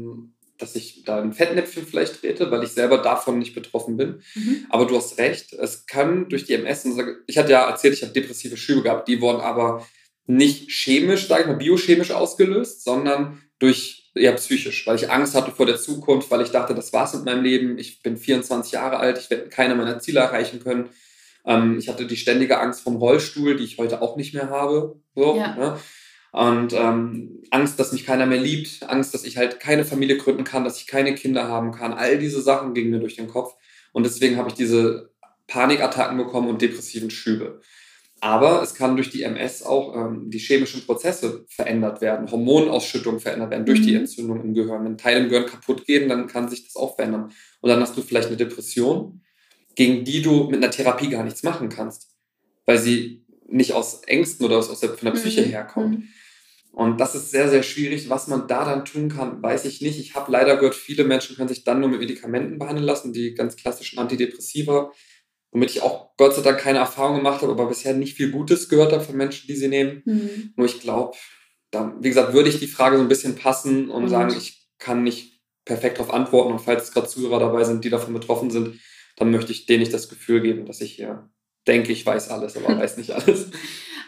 dass ich da ein Fettnäpfchen vielleicht trete, weil ich selber davon nicht betroffen bin. Mhm. Aber du hast recht, es kann durch die MS, ich hatte ja erzählt, ich habe depressive Schübe gehabt, die wurden aber nicht chemisch, sage ich mal, biochemisch ausgelöst, sondern durch eher psychisch, weil ich Angst hatte vor der Zukunft, weil ich dachte, das war's mit meinem Leben, ich bin 24 Jahre alt, ich werde keine meiner Ziele erreichen können. Ähm, ich hatte die ständige Angst vom Rollstuhl, die ich heute auch nicht mehr habe. So, ja. ne? Und ähm, Angst, dass mich keiner mehr liebt, Angst, dass ich halt keine Familie gründen kann, dass ich keine Kinder haben kann. All diese Sachen gingen mir durch den Kopf. Und deswegen habe ich diese Panikattacken bekommen und depressiven Schübe. Aber es kann durch die MS auch ähm, die chemischen Prozesse verändert werden, Hormonausschüttung verändert werden durch mhm. die Entzündung im Gehirn. Wenn Teile im Gehirn kaputt gehen, dann kann sich das auch verändern. Und dann hast du vielleicht eine Depression, gegen die du mit einer Therapie gar nichts machen kannst, weil sie nicht aus Ängsten oder aus, aus der, von der Psyche mhm. herkommt. Und das ist sehr, sehr schwierig. Was man da dann tun kann, weiß ich nicht. Ich habe leider gehört, viele Menschen können sich dann nur mit Medikamenten behandeln lassen, die ganz klassischen Antidepressiva womit ich auch Gott sei Dank keine Erfahrung gemacht habe, aber bisher nicht viel Gutes gehört habe von Menschen, die sie nehmen. Mhm. Nur ich glaube, wie gesagt, würde ich die Frage so ein bisschen passen und mhm. sagen, ich kann nicht perfekt darauf antworten. Und falls gerade Zuhörer dabei sind, die davon betroffen sind, dann möchte ich denen nicht das Gefühl geben, dass ich hier denke, ich weiß alles, aber weiß nicht alles.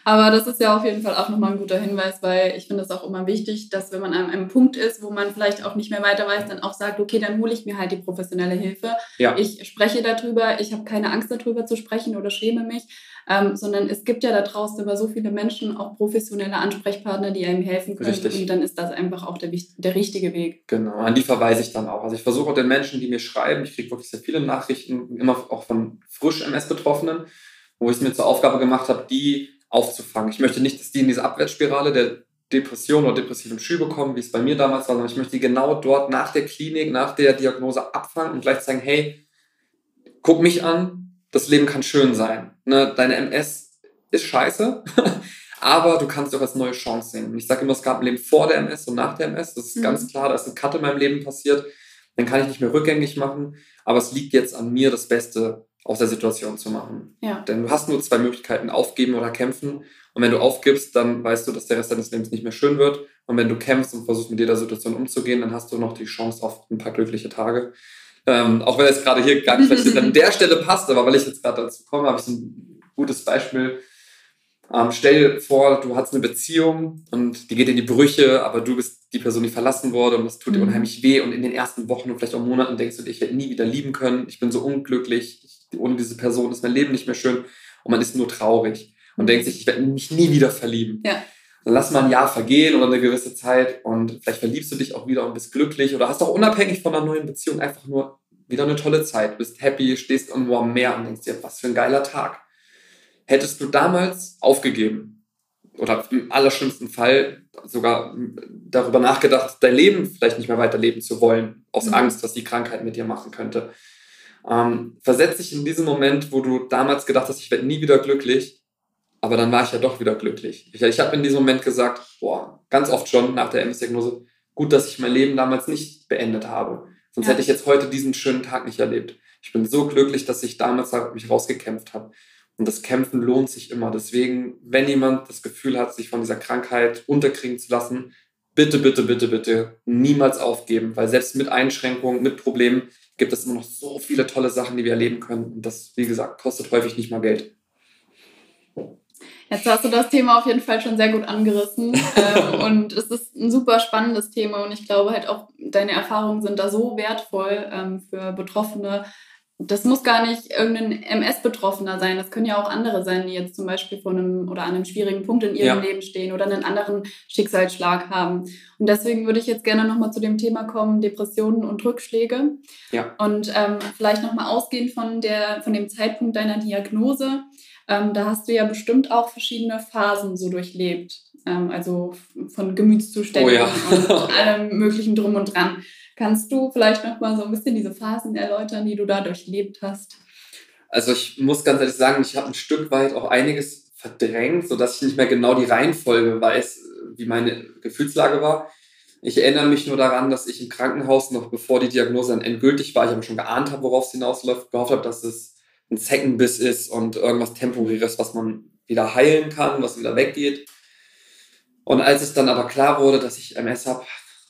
Aber das ist ja auf jeden Fall auch nochmal ein guter Hinweis, weil ich finde es auch immer wichtig, dass wenn man an einem Punkt ist, wo man vielleicht auch nicht mehr weiter weiß, dann auch sagt, okay, dann hole ich mir halt die professionelle Hilfe. Ja. Ich spreche darüber, ich habe keine Angst darüber zu sprechen oder schäme mich, ähm, sondern es gibt ja da draußen über so viele Menschen auch professionelle Ansprechpartner, die einem helfen können. Richtig. Und dann ist das einfach auch der, der richtige Weg. Genau, an die verweise ich dann auch. Also ich versuche den Menschen, die mir schreiben, ich kriege wirklich sehr viele Nachrichten, immer auch von frisch MS-Betroffenen, wo ich es mir zur Aufgabe gemacht habe, die aufzufangen. Ich möchte nicht, dass die in diese Abwärtsspirale der Depression oder depressiven Schübe kommen, wie es bei mir damals war, sondern ich möchte die genau dort nach der Klinik, nach der Diagnose abfangen und gleich sagen, hey, guck mich an, das Leben kann schön sein. Ne? Deine MS ist scheiße, aber du kannst doch als neue Chance sehen. Und ich sage immer, es gab ein Leben vor der MS und nach der MS. Das ist mhm. ganz klar, da ist ein Cut in meinem Leben passiert. Den kann ich nicht mehr rückgängig machen, aber es liegt jetzt an mir, das Beste aus der Situation zu machen. Ja. Denn du hast nur zwei Möglichkeiten, aufgeben oder kämpfen. Und wenn du aufgibst, dann weißt du, dass der Rest deines Lebens nicht mehr schön wird. Und wenn du kämpfst und versuchst, mit jeder Situation umzugehen, dann hast du noch die Chance auf ein paar glückliche Tage. Ähm, auch wenn es gerade hier gar nicht an der Stelle passt, aber weil ich jetzt gerade dazu komme, habe ich so ein gutes Beispiel. Ähm, stell dir vor, du hast eine Beziehung und die geht in die Brüche, aber du bist die Person, die verlassen wurde und das tut dir mhm. unheimlich weh. Und in den ersten Wochen und vielleicht auch Monaten denkst du dir, ich werde nie wieder lieben können. Ich bin so unglücklich. Ich ohne diese Person ist mein Leben nicht mehr schön und man ist nur traurig und denkt sich, ich werde mich nie wieder verlieben. Ja. Dann lass mal ein Jahr vergehen oder eine gewisse Zeit und vielleicht verliebst du dich auch wieder und bist glücklich oder hast auch unabhängig von einer neuen Beziehung einfach nur wieder eine tolle Zeit, bist happy, stehst irgendwo am Meer und denkst dir, was für ein geiler Tag. Hättest du damals aufgegeben oder im allerschlimmsten Fall sogar darüber nachgedacht, dein Leben vielleicht nicht mehr weiterleben zu wollen, aus mhm. Angst, was die Krankheit mit dir machen könnte, ähm, versetz dich in diesen Moment, wo du damals gedacht hast, ich werde nie wieder glücklich, aber dann war ich ja doch wieder glücklich. Ich, ich habe in diesem Moment gesagt, boah, ganz oft schon nach der MS-Diagnose, gut, dass ich mein Leben damals nicht beendet habe. Sonst ja. hätte ich jetzt heute diesen schönen Tag nicht erlebt. Ich bin so glücklich, dass ich damals mich rausgekämpft habe. Und das Kämpfen lohnt sich immer. Deswegen, wenn jemand das Gefühl hat, sich von dieser Krankheit unterkriegen zu lassen, bitte, bitte, bitte, bitte niemals aufgeben, weil selbst mit Einschränkungen, mit Problemen gibt es immer noch so viele tolle Sachen, die wir erleben können. Und das, wie gesagt, kostet häufig nicht mal Geld. Jetzt hast du das Thema auf jeden Fall schon sehr gut angerissen. ähm, und es ist ein super spannendes Thema. Und ich glaube halt auch, deine Erfahrungen sind da so wertvoll ähm, für Betroffene, das muss gar nicht irgendein MS-Betroffener sein. Das können ja auch andere sein, die jetzt zum Beispiel vor einem oder an einem schwierigen Punkt in ihrem ja. Leben stehen oder einen anderen Schicksalsschlag haben. Und deswegen würde ich jetzt gerne nochmal zu dem Thema kommen, Depressionen und Rückschläge. Ja. Und ähm, vielleicht nochmal ausgehend von, der, von dem Zeitpunkt deiner Diagnose. Ähm, da hast du ja bestimmt auch verschiedene Phasen so durchlebt. Ähm, also von Gemütszuständen oh ja. und allem möglichen drum und dran. Kannst du vielleicht noch mal so ein bisschen diese Phasen erläutern, die du da durchlebt hast? Also ich muss ganz ehrlich sagen, ich habe ein Stück weit auch einiges verdrängt, sodass ich nicht mehr genau die Reihenfolge weiß, wie meine Gefühlslage war. Ich erinnere mich nur daran, dass ich im Krankenhaus noch bevor die Diagnose dann endgültig war, ich aber schon geahnt habe, worauf es hinausläuft, gehofft habe, dass es ein Zeckenbiss ist und irgendwas Temporäres, was man wieder heilen kann, was wieder weggeht. Und als es dann aber klar wurde, dass ich MS habe,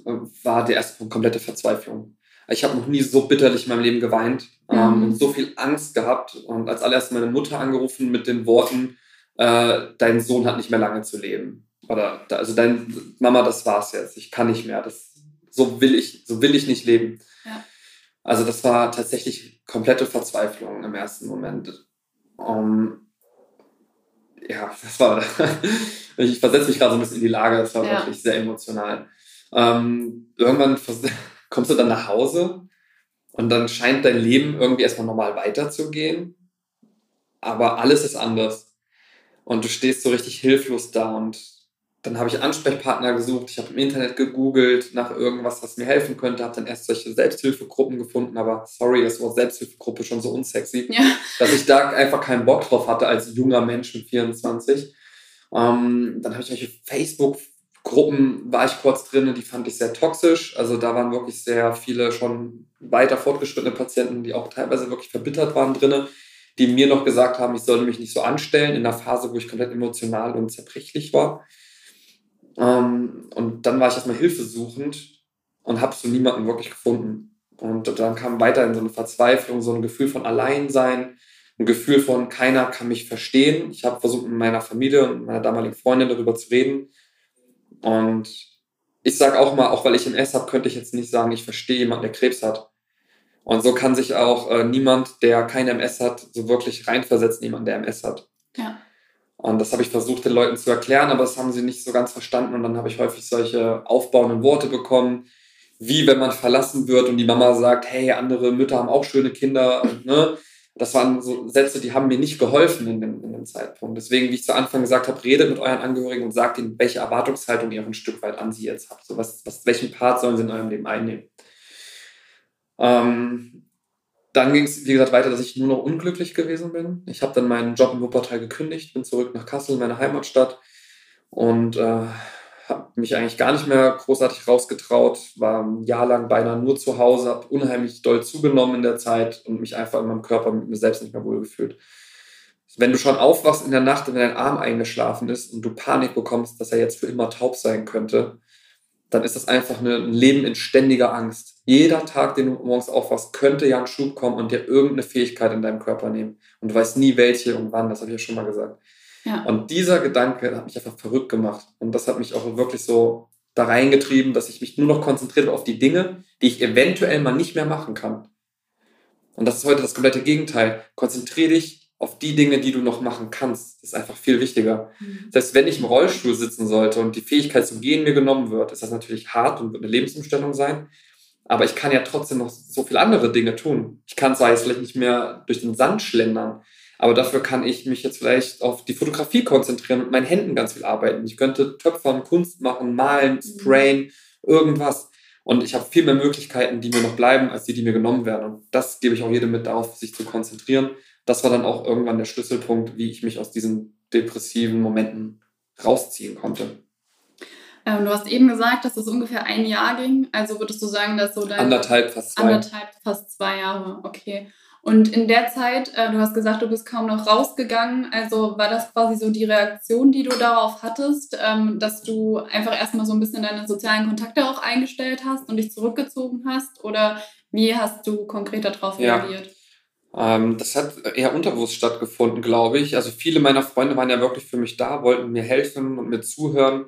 war der erste Punkt komplette Verzweiflung. Ich habe noch nie so bitterlich in meinem Leben geweint ähm, und so viel Angst gehabt. Und als allererst meine Mutter angerufen mit den Worten, äh, dein Sohn hat nicht mehr lange zu leben. Oder also dein Mama, das war's jetzt. Ich kann nicht mehr. Das, so will ich, so will ich nicht leben. Ja. Also das war tatsächlich komplette Verzweiflung im ersten Moment. Um, ja, das war, ich versetze mich gerade so ein bisschen in die Lage, das war ja. wirklich sehr emotional. Ähm, irgendwann kommst du dann nach Hause und dann scheint dein Leben irgendwie erstmal normal weiterzugehen, aber alles ist anders. Und du stehst so richtig hilflos da und dann habe ich Ansprechpartner gesucht, ich habe im Internet gegoogelt nach irgendwas, was mir helfen könnte, habe dann erst solche Selbsthilfegruppen gefunden, aber sorry, das Wort Selbsthilfegruppe schon so unsexy, ja. dass ich da einfach keinen Bock drauf hatte als junger Mensch mit 24. Ähm, dann habe ich solche Facebook-Gruppen, war ich kurz drin, die fand ich sehr toxisch. Also da waren wirklich sehr viele schon weiter fortgeschrittene Patienten, die auch teilweise wirklich verbittert waren drin, die mir noch gesagt haben, ich solle mich nicht so anstellen in einer Phase, wo ich komplett emotional und zerbrechlich war. Ähm, und dann war ich erstmal hilfesuchend und habe so niemanden wirklich gefunden. Und dann kam weiterhin so eine Verzweiflung, so ein Gefühl von Alleinsein, ein Gefühl von keiner kann mich verstehen. Ich habe versucht, mit meiner Familie und meiner damaligen Freundin darüber zu reden. Und ich sage auch mal, auch weil ich MS habe, könnte ich jetzt nicht sagen, ich verstehe jemanden, der Krebs hat. Und so kann sich auch äh, niemand, der kein MS hat, so wirklich reinversetzen, jemand, der MS hat. Ja. Und das habe ich versucht, den Leuten zu erklären, aber das haben sie nicht so ganz verstanden. Und dann habe ich häufig solche aufbauenden Worte bekommen, wie wenn man verlassen wird und die Mama sagt, hey, andere Mütter haben auch schöne Kinder. Ne? Das waren so Sätze, die haben mir nicht geholfen in dem, in dem Zeitpunkt. Deswegen, wie ich zu Anfang gesagt habe, redet mit euren Angehörigen und sagt ihnen, welche Erwartungshaltung ihr ein Stück weit an sie jetzt habt. So was, was, welchen Part sollen sie in eurem Leben einnehmen? Ähm, dann ging es, wie gesagt, weiter, dass ich nur noch unglücklich gewesen bin. Ich habe dann meinen Job in Wuppertal gekündigt, bin zurück nach Kassel, meine Heimatstadt und äh, habe mich eigentlich gar nicht mehr großartig rausgetraut, war ein Jahr lang beinahe nur zu Hause, habe unheimlich doll zugenommen in der Zeit und mich einfach in meinem Körper mit mir selbst nicht mehr wohlgefühlt. Wenn du schon aufwachst in der Nacht und dein Arm eingeschlafen ist und du Panik bekommst, dass er jetzt für immer taub sein könnte, dann ist das einfach ein Leben in ständiger Angst. Jeder Tag, den du morgens aufwachst, könnte ja ein Schub kommen und dir irgendeine Fähigkeit in deinem Körper nehmen. Und du weißt nie welche und wann, das habe ich ja schon mal gesagt. Ja. Und dieser Gedanke hat mich einfach verrückt gemacht. Und das hat mich auch wirklich so da reingetrieben, dass ich mich nur noch konzentriere auf die Dinge, die ich eventuell mal nicht mehr machen kann. Und das ist heute das komplette Gegenteil. Konzentriere dich auf die Dinge, die du noch machen kannst. Das ist einfach viel wichtiger. Mhm. Heißt, wenn ich im Rollstuhl sitzen sollte und die Fähigkeit zu gehen mir genommen wird, ist das natürlich hart und wird eine Lebensumstellung sein. Aber ich kann ja trotzdem noch so viele andere Dinge tun. Ich kann zwar jetzt vielleicht nicht mehr durch den Sand schlendern, aber dafür kann ich mich jetzt vielleicht auf die Fotografie konzentrieren und mit meinen Händen ganz viel arbeiten. Ich könnte töpfern, Kunst machen, malen, mhm. sprayen, irgendwas. Und ich habe viel mehr Möglichkeiten, die mir noch bleiben, als die, die mir genommen werden. Und das gebe ich auch jedem mit darauf, sich zu konzentrieren das war dann auch irgendwann der Schlüsselpunkt, wie ich mich aus diesen depressiven Momenten rausziehen konnte. Ähm, du hast eben gesagt, dass es ungefähr ein Jahr ging. Also würdest du sagen, dass so dein... Anderthalb, fast zwei. Anderthalb, fast zwei Jahre, okay. Und in der Zeit, äh, du hast gesagt, du bist kaum noch rausgegangen. Also war das quasi so die Reaktion, die du darauf hattest, ähm, dass du einfach erstmal so ein bisschen deine sozialen Kontakte auch eingestellt hast und dich zurückgezogen hast? Oder wie hast du konkret darauf reagiert? Ja. Ähm, das hat eher unterbewusst stattgefunden, glaube ich. Also viele meiner Freunde waren ja wirklich für mich da, wollten mir helfen und mir zuhören.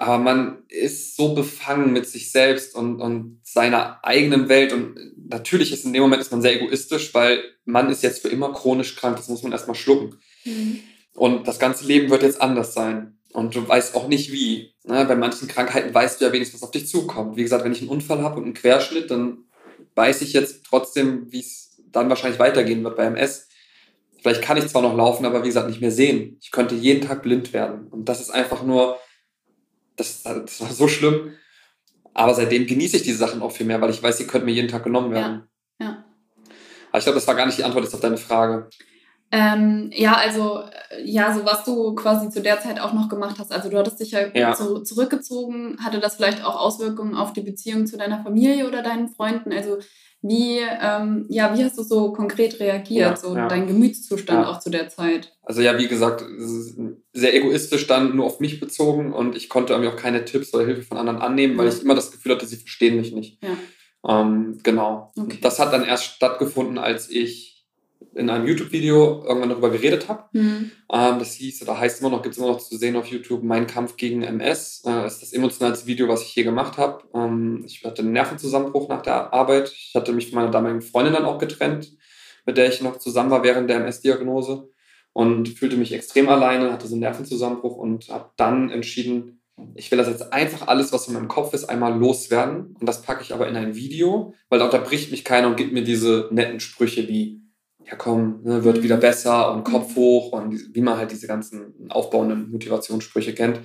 Aber man ist so befangen mit sich selbst und, und seiner eigenen Welt. Und natürlich ist in dem Moment ist man sehr egoistisch, weil man ist jetzt für immer chronisch krank. Das muss man erstmal schlucken. Mhm. Und das ganze Leben wird jetzt anders sein. Und du weißt auch nicht wie. Ne? Bei manchen Krankheiten weißt du ja wenigstens, was auf dich zukommt. Wie gesagt, wenn ich einen Unfall habe und einen Querschnitt, dann weiß ich jetzt trotzdem, wie es dann wahrscheinlich weitergehen wird bei MS. Vielleicht kann ich zwar noch laufen, aber wie gesagt, nicht mehr sehen. Ich könnte jeden Tag blind werden. Und das ist einfach nur, das, das war so schlimm. Aber seitdem genieße ich diese Sachen auch viel mehr, weil ich weiß, sie könnten mir jeden Tag genommen werden. Ja. ja. Aber ich glaube, das war gar nicht die Antwort jetzt auf deine Frage. Ähm, ja, also, äh, ja, so was du quasi zu der Zeit auch noch gemacht hast. Also, du hattest dich ja, ja. Zu, zurückgezogen. Hatte das vielleicht auch Auswirkungen auf die Beziehung zu deiner Familie oder deinen Freunden? Also, wie, ähm, ja, wie hast du so konkret reagiert, ja, so ja. dein Gemütszustand ja. auch zu der Zeit? Also ja, wie gesagt, sehr egoistisch dann nur auf mich bezogen und ich konnte irgendwie auch keine Tipps oder Hilfe von anderen annehmen, weil ich immer das Gefühl hatte, sie verstehen mich nicht. Ähm, genau. Okay. Das hat dann erst stattgefunden, als ich in einem YouTube-Video irgendwann darüber geredet habe. Mhm. Ähm, das hieß oder heißt immer noch, gibt es immer noch zu sehen auf YouTube, Mein Kampf gegen MS. Äh, ist das emotionalste Video, was ich je gemacht habe. Ähm, ich hatte einen Nervenzusammenbruch nach der Arbeit. Ich hatte mich von meiner damaligen Freundin dann auch getrennt, mit der ich noch zusammen war während der MS-Diagnose und fühlte mich extrem alleine, hatte so einen Nervenzusammenbruch und habe dann entschieden, ich will das jetzt einfach alles, was in meinem Kopf ist, einmal loswerden. Und das packe ich aber in ein Video, weil da unterbricht mich keiner und gibt mir diese netten Sprüche wie, ja komm, ne, wird wieder besser und Kopf hoch und wie man halt diese ganzen aufbauenden Motivationssprüche kennt.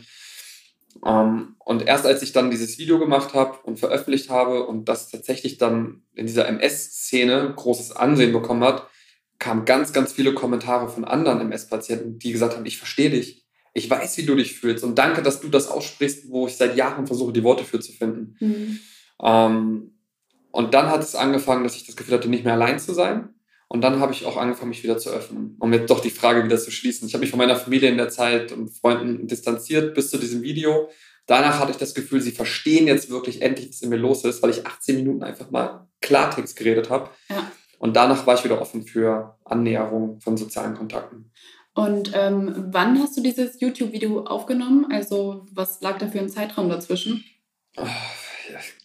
Um, ähm, und erst als ich dann dieses Video gemacht habe und veröffentlicht habe und das tatsächlich dann in dieser MS-Szene großes Ansehen bekommen hat, kamen ganz, ganz viele Kommentare von anderen MS-Patienten, die gesagt haben, ich verstehe dich, ich weiß, wie du dich fühlst und danke, dass du das aussprichst, wo ich seit Jahren versuche, die Worte für zu finden. Mhm. Um, ähm, und dann hat es angefangen, dass ich das Gefühl hatte, nicht mehr allein zu sein. Und dann habe ich auch angefangen, mich wieder zu öffnen, um jetzt doch die Frage wieder zu schließen. Ich habe mich von meiner Familie in der Zeit und Freunden distanziert bis zu diesem Video. Danach hatte ich das Gefühl, sie verstehen jetzt wirklich endlich, was in mir los ist, weil ich 18 Minuten einfach mal Klartext geredet habe. Ja. Und danach war ich wieder offen für Annäherung von sozialen Kontakten. Und ähm, wann hast du dieses YouTube-Video aufgenommen? Also was lag da für ein Zeitraum dazwischen? Oh,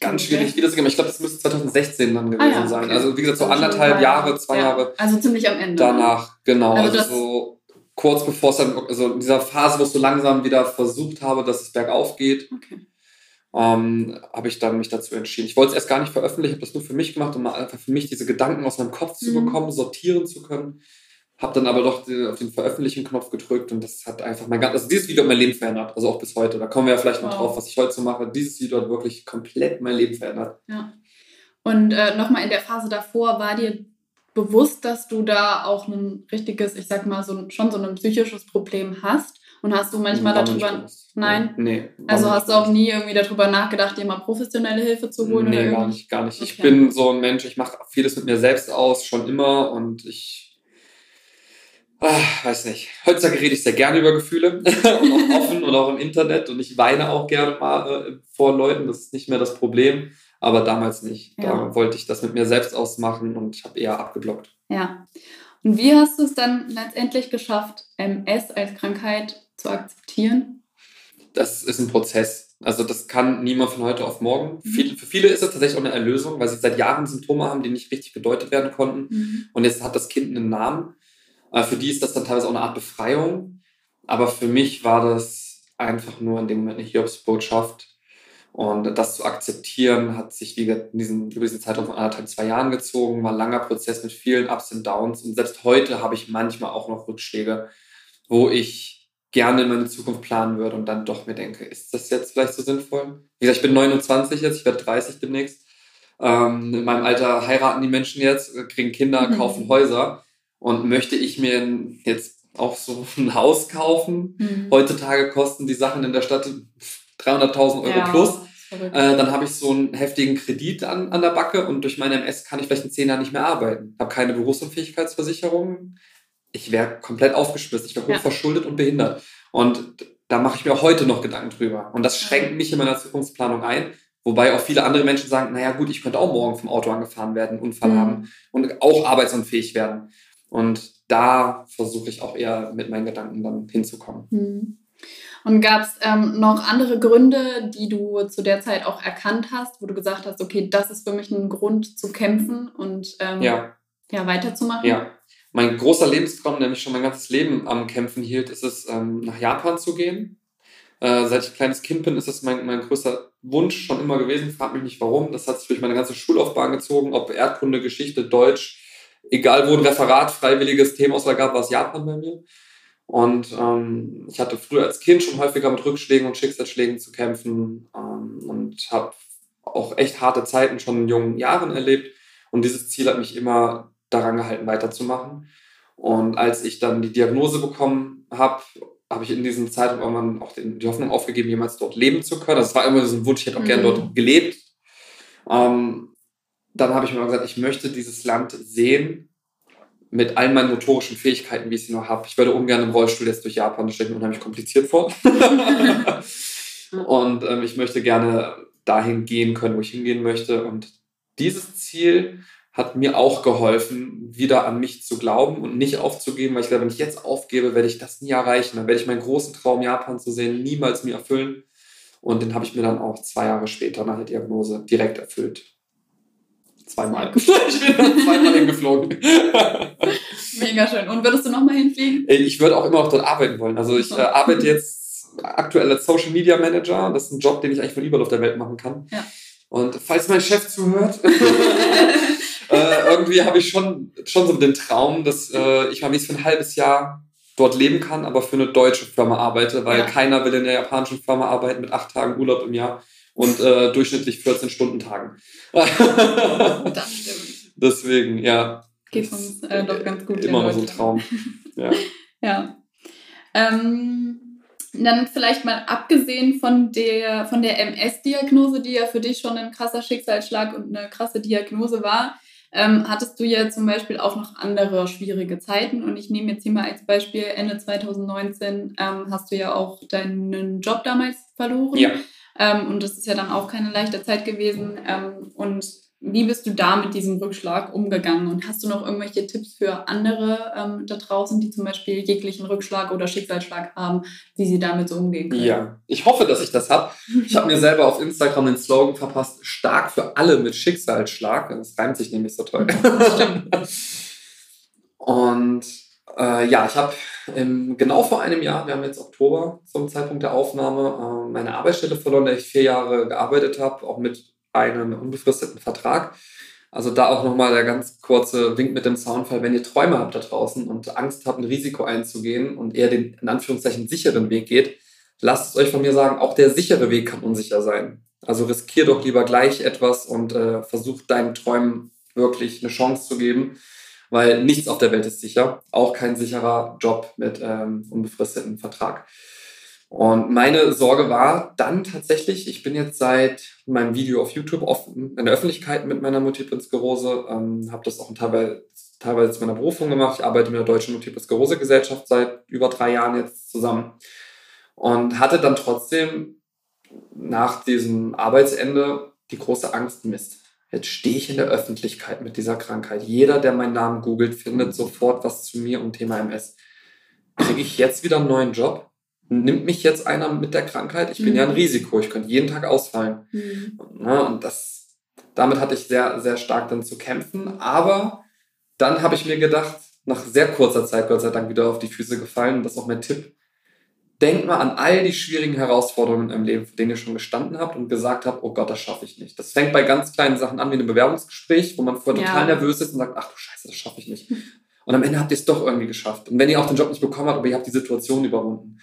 ganz schwierig wiederzugeben. Ich glaube, das müsste 2016 dann gewesen ah, ja, sein. Also wie gesagt, so anderthalb Jahre, zwei ja. Jahre. Also ziemlich am Ende. Danach, genau. Also, also so kurz bevor es dann, also in dieser Phase, wo ich so langsam wieder versucht habe, dass es bergauf geht, okay. ähm, habe ich dann mich dazu entschieden. Ich wollte es erst gar nicht veröffentlichen, habe das nur für mich gemacht, um mal einfach für mich diese Gedanken aus meinem Kopf zu mhm. bekommen, sortieren zu können. Habe dann aber doch auf den Veröffentlichen-Knopf gedrückt und das hat einfach mein ganzes, also dieses Video hat mein Leben verändert, also auch bis heute. Da kommen wir ja vielleicht noch wow. drauf, was ich heute so mache. Dieses Video hat wirklich komplett mein Leben verändert. Ja. Und äh, nochmal in der Phase davor, war dir bewusst, dass du da auch ein richtiges, ich sag mal, so, schon so ein psychisches Problem hast? Und hast du manchmal war darüber. Nein? Nee. Also hast du auch nie irgendwie darüber nachgedacht, dir mal professionelle Hilfe zu holen? Nee, gar nicht, gar nicht. Okay. Ich bin so ein Mensch, ich mache vieles mit mir selbst aus, schon immer und ich Ach, weiß nicht. Heutzutage rede ich sehr gerne über Gefühle und auch offen und auch im Internet und ich weine auch gerne mal äh, vor Leuten. Das ist nicht mehr das Problem, aber damals nicht. Ja. Da wollte ich das mit mir selbst ausmachen und ich habe eher abgeblockt. Ja. Und wie hast du es dann letztendlich geschafft, MS als Krankheit zu akzeptieren? Das ist ein Prozess. Also das kann niemand von heute auf morgen. Mhm. für viele ist es tatsächlich auch eine Erlösung, weil sie seit Jahren Symptome haben, die nicht richtig gedeutet werden konnten. Mhm. Und jetzt hat das Kind einen Namen. Äh, für die ist das dann teilweise auch eine Art Befreiung. Aber für mich war das einfach nur in dem Moment eine Hiobsbotschaft. Und das zu akzeptieren, hat sich wie in diesen, über diesen Zeitraum von anderthalb, zwei Jahren gezogen, war ein langer Prozess mit vielen Ups und Downs. Und selbst heute habe ich manchmal auch noch Rückschläge, wo ich gerne in meine Zukunft planen würde und dann doch mir denke, ist das jetzt vielleicht so sinnvoll? Wie gesagt, ich bin 29 jetzt, ich werde 30 demnächst. Ähm, in meinem Alter heiraten die Menschen jetzt, kriegen Kinder, mhm. kaufen Häuser. Und möchte ich mir jetzt auch so ein Haus kaufen? Mhm. Heutzutage kosten die Sachen in der Stadt 300.000 Euro ja, plus. Äh, dann habe ich so einen heftigen Kredit an, an der Backe und durch meine MS kann ich vielleicht in zehn Jahren nicht mehr arbeiten. Habe keine Berufsunfähigkeitsversicherung. Ich wäre komplett aufgeschmissen. Ich wäre ja. verschuldet und behindert. Und da mache ich mir auch heute noch Gedanken drüber. Und das schränkt mich in meiner Zukunftsplanung ein. Wobei auch viele andere Menschen sagen, naja gut, ich könnte auch morgen vom Auto angefahren werden, Unfall mhm. haben und auch arbeitsunfähig werden. Und da versuche ich auch eher mit meinen Gedanken dann hinzukommen. Hm. Und gab es ähm, noch andere Gründe, die du zu der Zeit auch erkannt hast, wo du gesagt hast, okay, das ist für mich ein Grund zu kämpfen und ähm, ja. Ja, weiterzumachen? Ja. Mein großer Lebenstraum, der mich schon mein ganzes Leben am Kämpfen hielt, ist es, ähm, nach Japan zu gehen. Äh, seit ich ein kleines Kind bin, ist das mein, mein größter Wunsch schon immer gewesen. Frag mich nicht warum. Das hat sich durch meine ganze Schullaufbahn gezogen, ob Erdkunde, Geschichte, Deutsch, egal wo ein Referat, freiwilliges Themauswahl gab, war es Japan bei mir. Und ähm, ich hatte früher als Kind schon häufiger mit Rückschlägen und Schicksalsschlägen zu kämpfen ähm, und habe auch echt harte Zeiten schon in jungen Jahren erlebt. Und dieses Ziel hat mich immer daran gehalten, weiterzumachen. Und als ich dann die Diagnose bekommen habe, habe ich in diesem Zeitraum irgendwann auch die Hoffnung aufgegeben, jemals dort leben zu können. Das war immer so ein Wunsch, ich hätte auch mhm. gerne dort gelebt. Ähm, dann habe ich mir gesagt, ich möchte dieses Land sehen mit all meinen motorischen Fähigkeiten, wie ich sie noch habe. Ich würde ungern im Rollstuhl jetzt durch Japan, das stelle ich mir unheimlich kompliziert vor. und ähm, ich möchte gerne dahin gehen können, wo ich hingehen möchte. Und dieses Ziel hat mir auch geholfen, wieder an mich zu glauben und nicht aufzugeben, weil ich glaube, wenn ich jetzt aufgebe, werde ich das nie erreichen. Dann werde ich meinen großen Traum, Japan zu sehen, niemals mir erfüllen. Und den habe ich mir dann auch zwei Jahre später nach der Diagnose direkt erfüllt. Zweimal. ich bin dann zweimal hingeflogen. Mega schön. Und würdest du nochmal hinfliegen? Ich würde auch immer noch dort arbeiten wollen. Also ich äh, arbeite jetzt aktuell als Social Media Manager. Das ist ein Job, den ich eigentlich von überall auf der Welt machen kann. Ja. Und falls mein Chef zuhört, äh, irgendwie habe ich schon, schon so den Traum, dass äh, ich mal wie für ein halbes Jahr dort leben kann, aber für eine deutsche Firma arbeite, weil ja. keiner will in der japanischen Firma arbeiten mit acht Tagen Urlaub im Jahr und äh, durchschnittlich 14 Stunden Tagen. das stimmt. Deswegen, ja. Geht uns äh, doch ganz gut. Immer noch so ein Traum. Ja. ja. Ähm, dann vielleicht mal abgesehen von der, von der MS-Diagnose, die ja für dich schon ein krasser Schicksalsschlag und eine krasse Diagnose war, ähm, hattest du ja zum Beispiel auch noch andere schwierige Zeiten. Und ich nehme jetzt hier mal als Beispiel, Ende 2019 ähm, hast du ja auch deinen Job damals verloren. Ja. Ähm, und das ist ja dann auch keine leichte Zeit gewesen. Ähm, und wie bist du da mit diesem Rückschlag umgegangen? Und hast du noch irgendwelche Tipps für andere ähm, da draußen, die zum Beispiel jeglichen Rückschlag oder Schicksalsschlag haben, wie sie damit so umgehen können? Ja, ich hoffe, dass ich das habe. Ich habe mir selber auf Instagram den Slogan verpasst, stark für alle mit Schicksalsschlag. Das reimt sich nämlich so toll. Und äh, ja, ich habe genau vor einem Jahr, wir haben jetzt Oktober zum Zeitpunkt der Aufnahme, äh, meine Arbeitsstelle verloren, da ich vier Jahre gearbeitet habe, auch mit einem unbefristeten Vertrag. Also da auch nochmal der ganz kurze Wink mit dem Soundfall, wenn ihr Träume habt da draußen und Angst habt, ein Risiko einzugehen und eher den in Anführungszeichen sicheren Weg geht, lasst es euch von mir sagen, auch der sichere Weg kann unsicher sein. Also riskier doch lieber gleich etwas und äh, versucht deinen Träumen wirklich eine Chance zu geben, weil nichts auf der Welt ist sicher, auch kein sicherer Job mit ähm, unbefristetem Vertrag. Und meine Sorge war dann tatsächlich, ich bin jetzt seit meinem Video auf YouTube offen in der Öffentlichkeit mit meiner Multiple Sklerose, ähm, habe das auch teilweise, teilweise zu meiner Berufung gemacht. Ich arbeite mit der Deutschen Multiple Sklerose Gesellschaft seit über drei Jahren jetzt zusammen und hatte dann trotzdem nach diesem Arbeitsende die große Angst, Mist. Jetzt stehe ich in der Öffentlichkeit mit dieser Krankheit. Jeder, der meinen Namen googelt, findet sofort was zu mir und Thema MS. Kriege ich jetzt wieder einen neuen Job? nimmt mich jetzt einer mit der Krankheit? Ich bin mhm. ja ein mhm. Risiko, ich könnte jeden Tag ausfallen. Mhm. Ne, und das, damit hatte ich sehr, sehr stark dann zu kämpfen. Aber dann habe ich mir gedacht, nach sehr kurzer Zeit, Gott sei Dank, wieder auf die Füße gefallen. Und das ist auch mein Tipp. Denkt mal an all die schwierigen Herausforderungen im Leben, vor denen ihr schon gestanden habt und gesagt habt, oh Gott, das schaffe ich nicht. Das fängt bei ganz kleinen Sachen an, wie ein Bewerbungsgespräch, wo man vorher ja. total nervös ist und sagt, ach du Scheiße, das schaffe ich nicht. Und am Ende habt ihr es doch irgendwie geschafft. Und wenn ihr auch den Job nicht bekommen habt, aber ihr habt die Situation überwunden.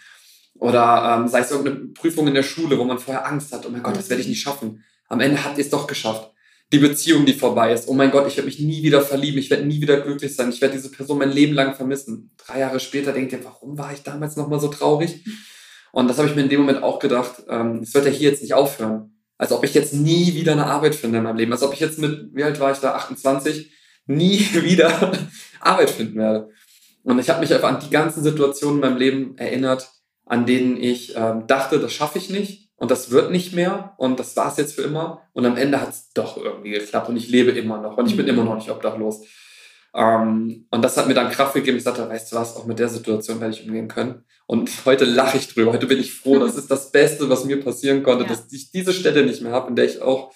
Oder ähm, sei es irgendeine Prüfung in der Schule, wo man vorher Angst hat, oh mein Gott, das werde ich nicht schaffen. Am Ende habt ihr es doch geschafft. Die Beziehung, die vorbei ist, oh mein Gott, ich werde mich nie wieder verlieben, ich werde nie wieder glücklich sein, ich werde diese Person mein Leben lang vermissen. Drei Jahre später denkt ihr, warum war ich damals nochmal so traurig? Und das habe ich mir in dem Moment auch gedacht, ähm, wird ja hier jetzt nicht aufhören. Als ob ich jetzt nie wieder eine Arbeit finde in meinem Leben. Als ob ich jetzt mit, wie alt war ich da, 28, nie wieder Arbeit finden werde. Und ich habe mich einfach an die ganzen Situationen in meinem Leben erinnert, an denen ich ähm, dachte, das schaffe ich nicht und das wird nicht mehr und das war es jetzt für immer. Und am Ende hat es doch irgendwie geklappt und ich lebe immer noch und ich bin mhm. immer noch nicht obdachlos. Ähm, und das hat mir dann Kraft gegeben. Ich sagte, weißt du was, auch mit der Situation werde ich umgehen können. Und heute lache ich drüber. Heute bin ich froh. Das ist das Beste, was mir passieren konnte, ja. dass ich diese Stelle nicht mehr habe, in der ich auch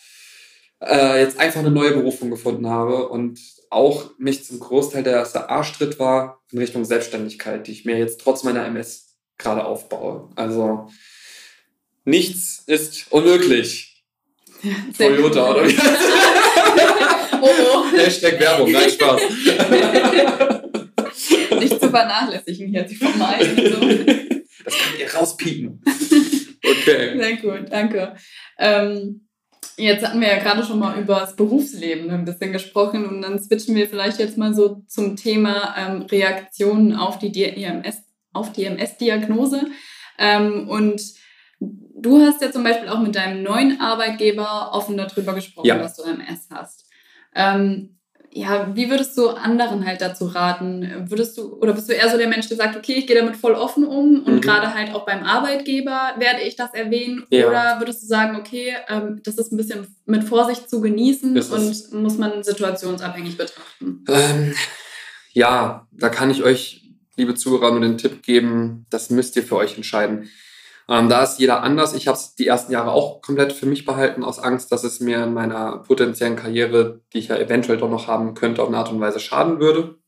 äh, jetzt einfach eine neue Berufung gefunden habe und auch mich zum Großteil der erste Arschtritt war in Richtung Selbstständigkeit, die ich mir jetzt trotz meiner MS gerade aufbaue. Also nichts ist unmöglich. Ja, Toyota oder wie oh, oh. Hashtag Werbung, nein, Spaß. Nicht zu vernachlässigen hier, die vermeiden. So. Das könnt ihr rauspiepen. Okay. Sehr gut, danke. Ähm, jetzt hatten wir ja gerade schon mal über das Berufsleben ein bisschen gesprochen und dann switchen wir vielleicht jetzt mal so zum Thema ähm, Reaktionen auf die DMS auf die MS-Diagnose. Ähm, und du hast ja zum Beispiel auch mit deinem neuen Arbeitgeber offen darüber gesprochen, ja. dass du MS hast. Ähm, ja, wie würdest du anderen halt dazu raten? Würdest du, oder bist du eher so der Mensch, der sagt, okay, ich gehe damit voll offen um und mhm. gerade halt auch beim Arbeitgeber werde ich das erwähnen? Ja. Oder würdest du sagen, okay, ähm, das ist ein bisschen mit Vorsicht zu genießen ist und muss man situationsabhängig betrachten? Ähm, ja, da kann ich euch liebe Zuhörer, nur den Tipp geben, das müsst ihr für euch entscheiden. Ähm, da ist jeder anders. Ich habe es die ersten Jahre auch komplett für mich behalten, aus Angst, dass es mir in meiner potenziellen Karriere, die ich ja eventuell doch noch haben könnte, auf eine Art und Weise schaden würde.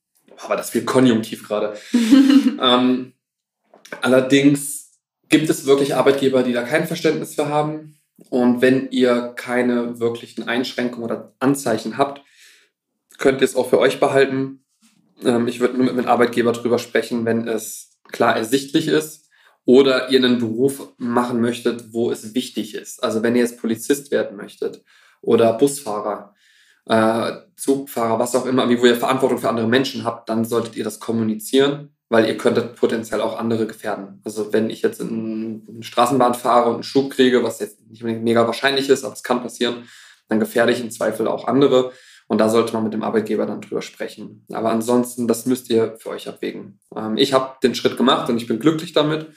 Aber das viel konjunktiv gerade. ähm, allerdings gibt es wirklich Arbeitgeber, die da kein Verständnis für haben. Und wenn ihr keine wirklichen Einschränkungen oder Anzeichen habt, könnt ihr es auch für euch behalten. Ähm, ich würde nur mit einem Arbeitgeber drüber sprechen, wenn es klar ersichtlich ist oder ihr einen Beruf machen möchtet, wo es wichtig ist. Also wenn ihr jetzt Polizist werden möchtet oder Busfahrer, äh, Zugfahrer, was auch immer, wo ihr Verantwortung für andere Menschen habt, dann solltet ihr das kommunizieren, weil ihr könntet potenziell auch andere gefährden. Also wenn ich jetzt in eine Straßenbahn fahre und einen Schub kriege, was jetzt nicht mega wahrscheinlich ist, aber es kann passieren, dann gefährde ich im Zweifel auch andere. Und da sollte man mit dem Arbeitgeber dann drüber sprechen. Aber ansonsten, das müsst ihr für euch abwägen. Ähm, ich habe den Schritt gemacht und ich bin glücklich damit.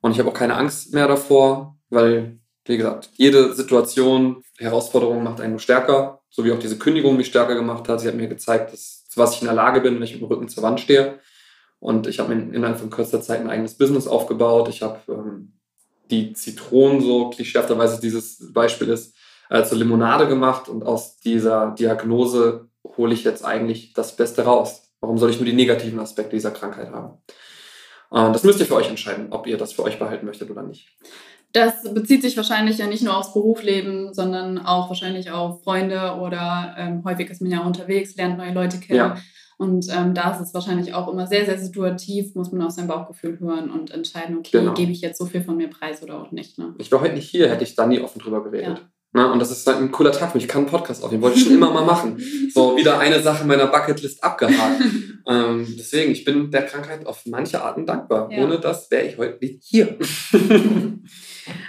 Und ich habe auch keine Angst mehr davor, weil, wie gesagt, jede Situation, Herausforderung macht einen nur stärker. So wie auch diese Kündigung mich stärker gemacht hat. Sie hat mir gezeigt, dass, zu was ich in der Lage bin, wenn ich mit dem Rücken zur Wand stehe. Und ich habe mir innerhalb von kürzester Zeit ein eigenes Business aufgebaut. Ich habe ähm, die Zitronen, so klischeehafterweise dieses Beispiel ist, äh, zur Limonade gemacht und aus dieser Diagnose hole ich jetzt eigentlich das Beste raus. Warum soll ich nur die negativen Aspekte dieser Krankheit haben? Äh, das müsst ihr für euch entscheiden, ob ihr das für euch behalten möchtet oder nicht. Das bezieht sich wahrscheinlich ja nicht nur aufs Berufsleben, sondern auch wahrscheinlich auf Freunde oder ähm, häufig ist man ja unterwegs, lernt neue Leute kennen. Ja. Und ähm, da ist es wahrscheinlich auch immer sehr, sehr situativ, muss man auf sein Bauchgefühl hören und entscheiden, okay, genau. gebe ich jetzt so viel von mir preis oder auch nicht. Ne? Ich war heute nicht hier, hätte ich da nie offen drüber geredet. Ja. Na, ne? und das ist halt ein cooler Tag für mich. Ich kann einen Podcast aufnehmen. Wollte ich schon immer mal machen. So, wieder eine Sache meiner Bucketlist abgehakt. ähm, deswegen, ich bin der Krankheit auf manche Arten dankbar. Ja. Ohne das wäre ich heute nicht hier.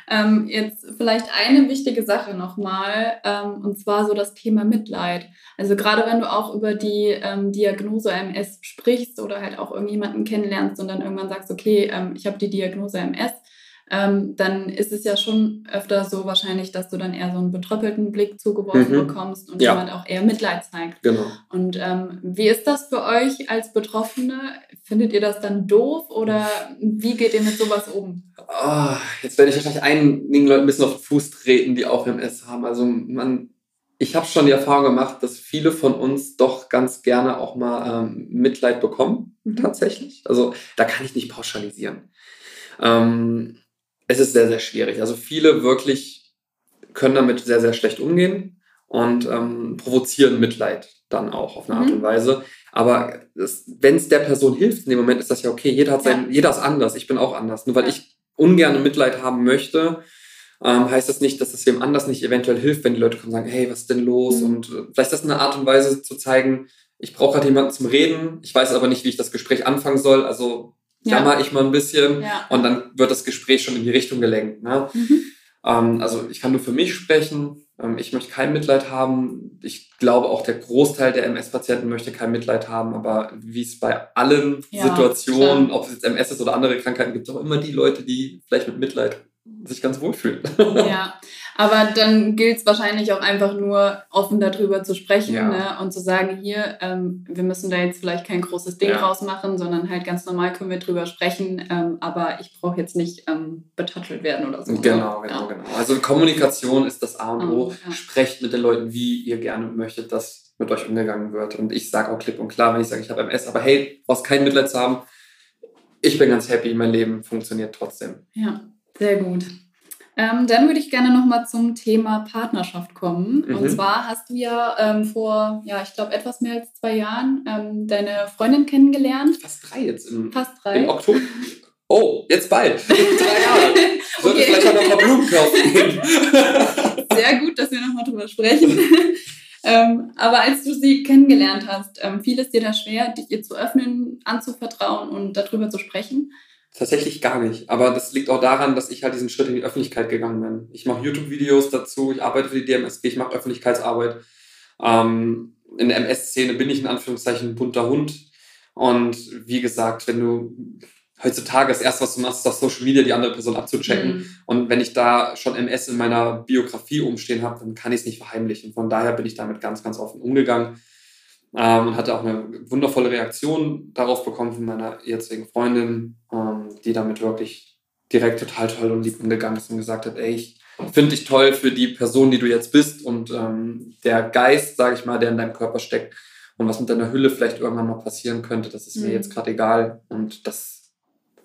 ähm, jetzt vielleicht eine wichtige Sache nochmal, ähm, und zwar so das Thema Mitleid. Also gerade wenn du auch über die ähm, Diagnose MS sprichst oder halt auch irgendjemanden kennenlernst und dann irgendwann sagst, okay, ähm, ich habe die Diagnose MS, ähm, dann ist es ja schon öfter so wahrscheinlich, dass du dann eher so einen betröppelten Blick zugeworfen mhm. bekommst und ja. jemand auch eher Mitleid zeigt. Genau. Und ähm, wie ist das für euch als Betroffene? Findet ihr das dann doof oder wie geht ihr mit sowas um? Oh, jetzt werde ich wahrscheinlich einigen Leuten ein bisschen auf den Fuß treten, die auch MS haben. Also man, ich habe schon die Erfahrung gemacht, dass viele von uns doch ganz gerne auch mal ähm, Mitleid bekommen, mhm. tatsächlich. Also da kann ich nicht pauschalisieren. Ähm, es ist sehr, sehr schwierig. Also viele wirklich können damit sehr, sehr schlecht umgehen und ähm, provozieren Mitleid dann auch auf eine Art mhm. und Weise. Aber wenn es der Person hilft in dem Moment, ist das ja okay. Jeder hat sein, ja. jeder ist anders. Ich bin auch anders. Nur weil ja. ich ungern Mitleid haben möchte, ähm, heißt das nicht, dass es wem anders nicht eventuell hilft, wenn die Leute kommen und sagen, hey, was ist denn los? Mhm. Und äh, vielleicht ist das eine Art und Weise zu zeigen, ich brauche gerade jemanden zum Reden, ich weiß aber nicht, wie ich das Gespräch anfangen soll. Also jammer ja. ich mal ein bisschen ja. und dann wird das Gespräch schon in die Richtung gelenkt. Ne? Mhm. Ähm, also ich kann nur für mich sprechen. Ähm, ich möchte kein Mitleid haben. Ich glaube auch der Großteil der MS-Patienten möchte kein Mitleid haben. Aber wie es bei allen ja, Situationen, klar. ob es jetzt MS ist oder andere Krankheiten, gibt es auch immer die Leute, die vielleicht mit Mitleid sich ganz wohlfühlen. Ja, aber dann gilt es wahrscheinlich auch einfach nur, offen darüber zu sprechen ja. ne? und zu sagen, hier, ähm, wir müssen da jetzt vielleicht kein großes Ding ja. rausmachen, sondern halt ganz normal können wir drüber sprechen, ähm, aber ich brauche jetzt nicht ähm, betattelt werden oder so. Genau, genau, ja. genau. Also Kommunikation ist das A und O. Oh, Sprecht mit den Leuten, wie ihr gerne möchtet, dass mit euch umgegangen wird. Und ich sage auch klipp und klar, wenn ich sage, ich habe MS, aber hey, brauchst kein Mitleid zu haben. Ich bin ganz happy, mein Leben funktioniert trotzdem. Ja, sehr gut. Ähm, dann würde ich gerne nochmal zum Thema Partnerschaft kommen. Mhm. Und zwar hast du ja ähm, vor, ja, ich glaube, etwas mehr als zwei Jahren ähm, deine Freundin kennengelernt. Fast drei jetzt. Im, Fast drei. Im Oktober. Oh, jetzt bald. drei Jahre. Sollte okay. vielleicht auch noch mal Blumen kaufen. Sehr gut, dass wir nochmal drüber sprechen. Ähm, aber als du sie kennengelernt hast, ähm, fiel es dir da schwer, dich ihr zu öffnen, anzuvertrauen und darüber zu sprechen? Tatsächlich gar nicht. Aber das liegt auch daran, dass ich halt diesen Schritt in die Öffentlichkeit gegangen bin. Ich mache YouTube-Videos dazu, ich arbeite für die DMSG, ich mache Öffentlichkeitsarbeit. Ähm, in der MS-Szene bin ich in Anführungszeichen ein bunter Hund. Und wie gesagt, wenn du heutzutage das erste, was du machst, ist auf Social Media die andere Person abzuchecken. Mhm. Und wenn ich da schon MS in meiner Biografie umstehen habe, dann kann ich es nicht verheimlichen. Von daher bin ich damit ganz, ganz offen umgegangen ähm, und hatte auch eine wundervolle Reaktion darauf bekommen von meiner jetzigen Freundin, ähm, die damit wirklich direkt total toll und lieb umgegangen ist und gesagt hat, ey, ich finde dich toll für die Person, die du jetzt bist und ähm, der Geist, sage ich mal, der in deinem Körper steckt und was mit deiner Hülle vielleicht irgendwann noch passieren könnte, das ist mhm. mir jetzt gerade egal und das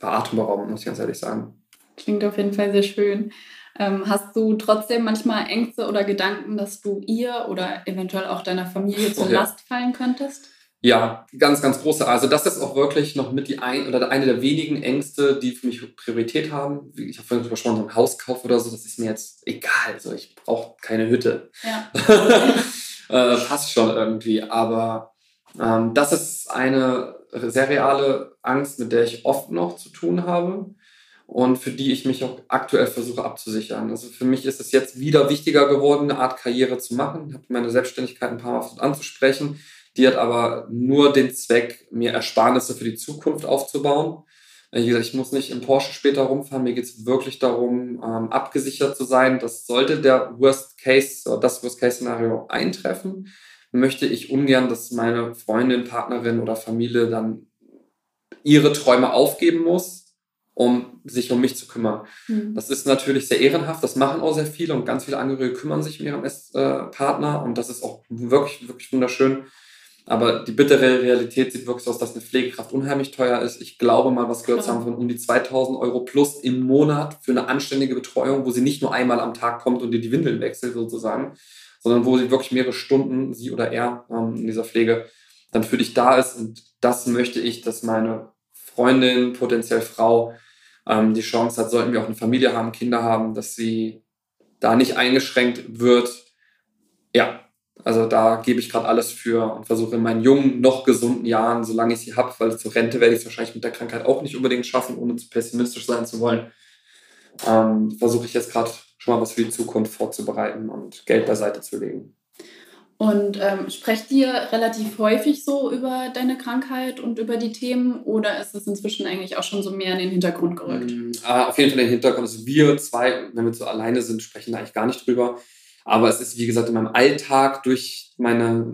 war atemberaubend, muss ich ganz ehrlich sagen. Klingt auf jeden Fall sehr schön. Ähm, hast du trotzdem manchmal Ängste oder Gedanken, dass du ihr oder eventuell auch deiner Familie zur Last fallen könntest? Ja, ganz, ganz große. Also das ist auch wirklich noch mit die ein oder eine der wenigen Ängste, die für mich Priorität haben. Ich habe vorhin drüber gesprochen, so ein Hauskauf oder so, das ist mir jetzt egal. Also ich brauche keine Hütte. Ja. äh, passt schon irgendwie. Aber ähm, das ist eine sehr reale Angst, mit der ich oft noch zu tun habe und für die ich mich auch aktuell versuche abzusichern. Also für mich ist es jetzt wieder wichtiger geworden, eine Art Karriere zu machen. Ich habe meine Selbstständigkeit ein paar Mal anzusprechen die hat aber nur den Zweck, mir Ersparnisse für die Zukunft aufzubauen. Wie gesagt, ich muss nicht im Porsche später rumfahren. Mir geht es wirklich darum, ähm, abgesichert zu sein. Das sollte der Worst Case, das Worst Case Szenario eintreffen, möchte ich ungern, dass meine Freundin, Partnerin oder Familie dann ihre Träume aufgeben muss, um sich um mich zu kümmern. Mhm. Das ist natürlich sehr ehrenhaft. Das machen auch sehr viele und ganz viele Angehörige kümmern sich um ihren Partner und das ist auch wirklich, wirklich wunderschön. Aber die bittere Realität sieht wirklich so aus, dass eine Pflegekraft unheimlich teuer ist. Ich glaube mal, was gehört zu haben von um die 2000 Euro plus im Monat für eine anständige Betreuung, wo sie nicht nur einmal am Tag kommt und dir die Windeln wechselt sozusagen, sondern wo sie wirklich mehrere Stunden, sie oder er ähm, in dieser Pflege, dann für dich da ist. Und das möchte ich, dass meine Freundin, potenziell Frau, ähm, die Chance hat, sollten wir auch eine Familie haben, Kinder haben, dass sie da nicht eingeschränkt wird. Ja, also da gebe ich gerade alles für und versuche in meinen jungen, noch gesunden Jahren, solange ich sie habe, weil zur Rente werde ich es wahrscheinlich mit der Krankheit auch nicht unbedingt schaffen, ohne zu pessimistisch sein zu wollen, ähm, versuche ich jetzt gerade schon mal was für die Zukunft vorzubereiten und Geld beiseite zu legen. Und ähm, sprecht ihr relativ häufig so über deine Krankheit und über die Themen oder ist es inzwischen eigentlich auch schon so mehr in den Hintergrund gerückt? Äh, auf jeden Fall in den Hintergrund. Also wir zwei, wenn wir so alleine sind, sprechen da eigentlich gar nicht drüber. Aber es ist, wie gesagt, in meinem Alltag durch meine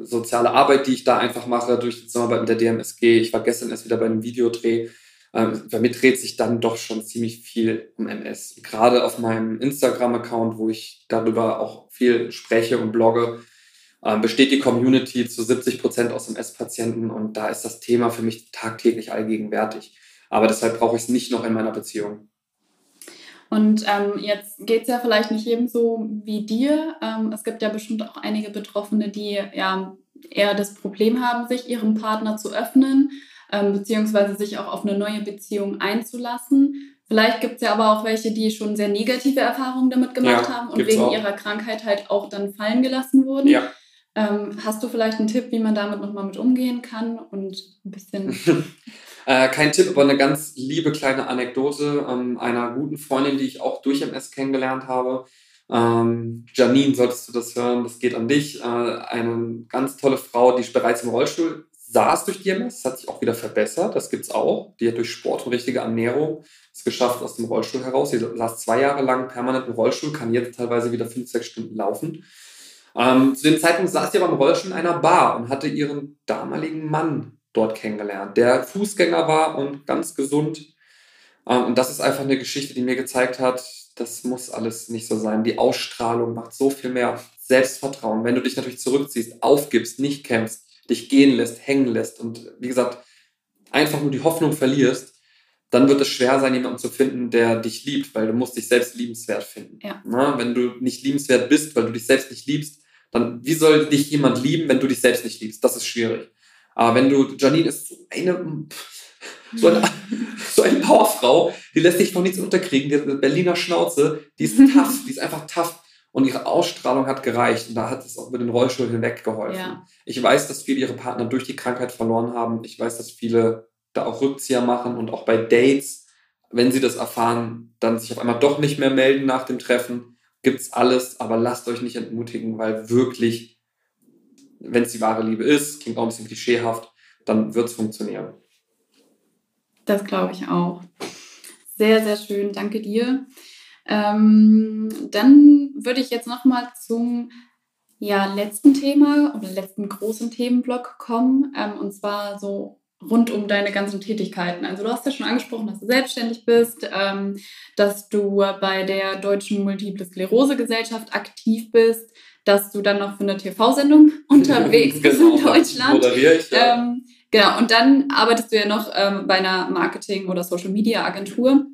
soziale Arbeit, die ich da einfach mache, durch die Zusammenarbeit mit der DMSG. Ich war gestern erst wieder bei einem Videodreh. Ähm, bei mir dreht sich dann doch schon ziemlich viel um MS. Gerade auf meinem Instagram-Account, wo ich darüber auch viel spreche und blogge, ähm, besteht die Community zu 70 Prozent aus MS-Patienten und da ist das Thema für mich tagtäglich allgegenwärtig. Aber deshalb brauche ich es nicht noch in meiner Beziehung. Und ähm, jetzt geht es ja vielleicht nicht jedem so wie dir. Ähm, es gibt ja bestimmt auch einige Betroffene, die ja eher das Problem haben, sich ihrem Partner zu öffnen, ähm, beziehungsweise sich auch auf eine neue Beziehung einzulassen. Vielleicht gibt es ja aber auch welche, die schon sehr negative Erfahrungen damit gemacht ja, haben und wegen auch. ihrer Krankheit halt auch dann fallen gelassen wurden. Ja. Ähm, hast du vielleicht einen Tipp, wie man damit nochmal mit umgehen kann und ein bisschen Äh, kein Tipp, aber eine ganz liebe kleine Anekdote ähm, einer guten Freundin, die ich auch durch MS kennengelernt habe. Ähm, Janine, solltest du das hören, das geht an dich. Äh, eine ganz tolle Frau, die bereits im Rollstuhl saß durch die MS, hat sich auch wieder verbessert, das gibt es auch. Die hat durch Sport und richtige Ernährung es geschafft aus dem Rollstuhl heraus. Sie saß zwei Jahre lang permanent im Rollstuhl, kann jetzt teilweise wieder fünf, sechs Stunden laufen. Ähm, zu dem Zeitpunkt saß sie aber im Rollstuhl in einer Bar und hatte ihren damaligen Mann dort kennengelernt, der Fußgänger war und ganz gesund. Ähm, und das ist einfach eine Geschichte, die mir gezeigt hat, das muss alles nicht so sein. Die Ausstrahlung macht so viel mehr Selbstvertrauen. Wenn du dich natürlich zurückziehst, aufgibst, nicht kämpfst, dich gehen lässt, hängen lässt und wie gesagt, einfach nur die Hoffnung verlierst, dann wird es schwer sein, jemanden zu finden, der dich liebt, weil du musst dich selbst liebenswert finden. Ja. Na, wenn du nicht liebenswert bist, weil du dich selbst nicht liebst, dann wie soll dich jemand lieben, wenn du dich selbst nicht liebst? Das ist schwierig. Aber wenn du, Janine ist so eine, so eine, so eine Powerfrau, die lässt sich von nichts unterkriegen, die hat eine Berliner Schnauze, die ist tough, die ist einfach tough. Und ihre Ausstrahlung hat gereicht. Und da hat es auch mit den Rollstuhl hinweg geholfen. Ja. Ich weiß, dass viele ihre Partner durch die Krankheit verloren haben. Ich weiß, dass viele da auch Rückzieher machen und auch bei Dates, wenn sie das erfahren, dann sich auf einmal doch nicht mehr melden nach dem Treffen. Gibt's alles, aber lasst euch nicht entmutigen, weil wirklich wenn es die wahre Liebe ist, klingt auch ein bisschen klischeehaft, dann wird es funktionieren. Das glaube ich auch. Sehr, sehr schön. Danke dir. Ähm, dann würde ich jetzt nochmal zum ja, letzten Thema oder letzten großen Themenblock kommen. Ähm, und zwar so rund um deine ganzen Tätigkeiten. Also du hast ja schon angesprochen, dass du selbstständig bist, ähm, dass du bei der Deutschen Multiple Sklerose Gesellschaft aktiv bist, dass du dann noch für eine TV-Sendung unterwegs bist genau, in Deutschland. Moderiere ich, ja. ähm, genau, und dann arbeitest du ja noch ähm, bei einer Marketing- oder Social-Media-Agentur.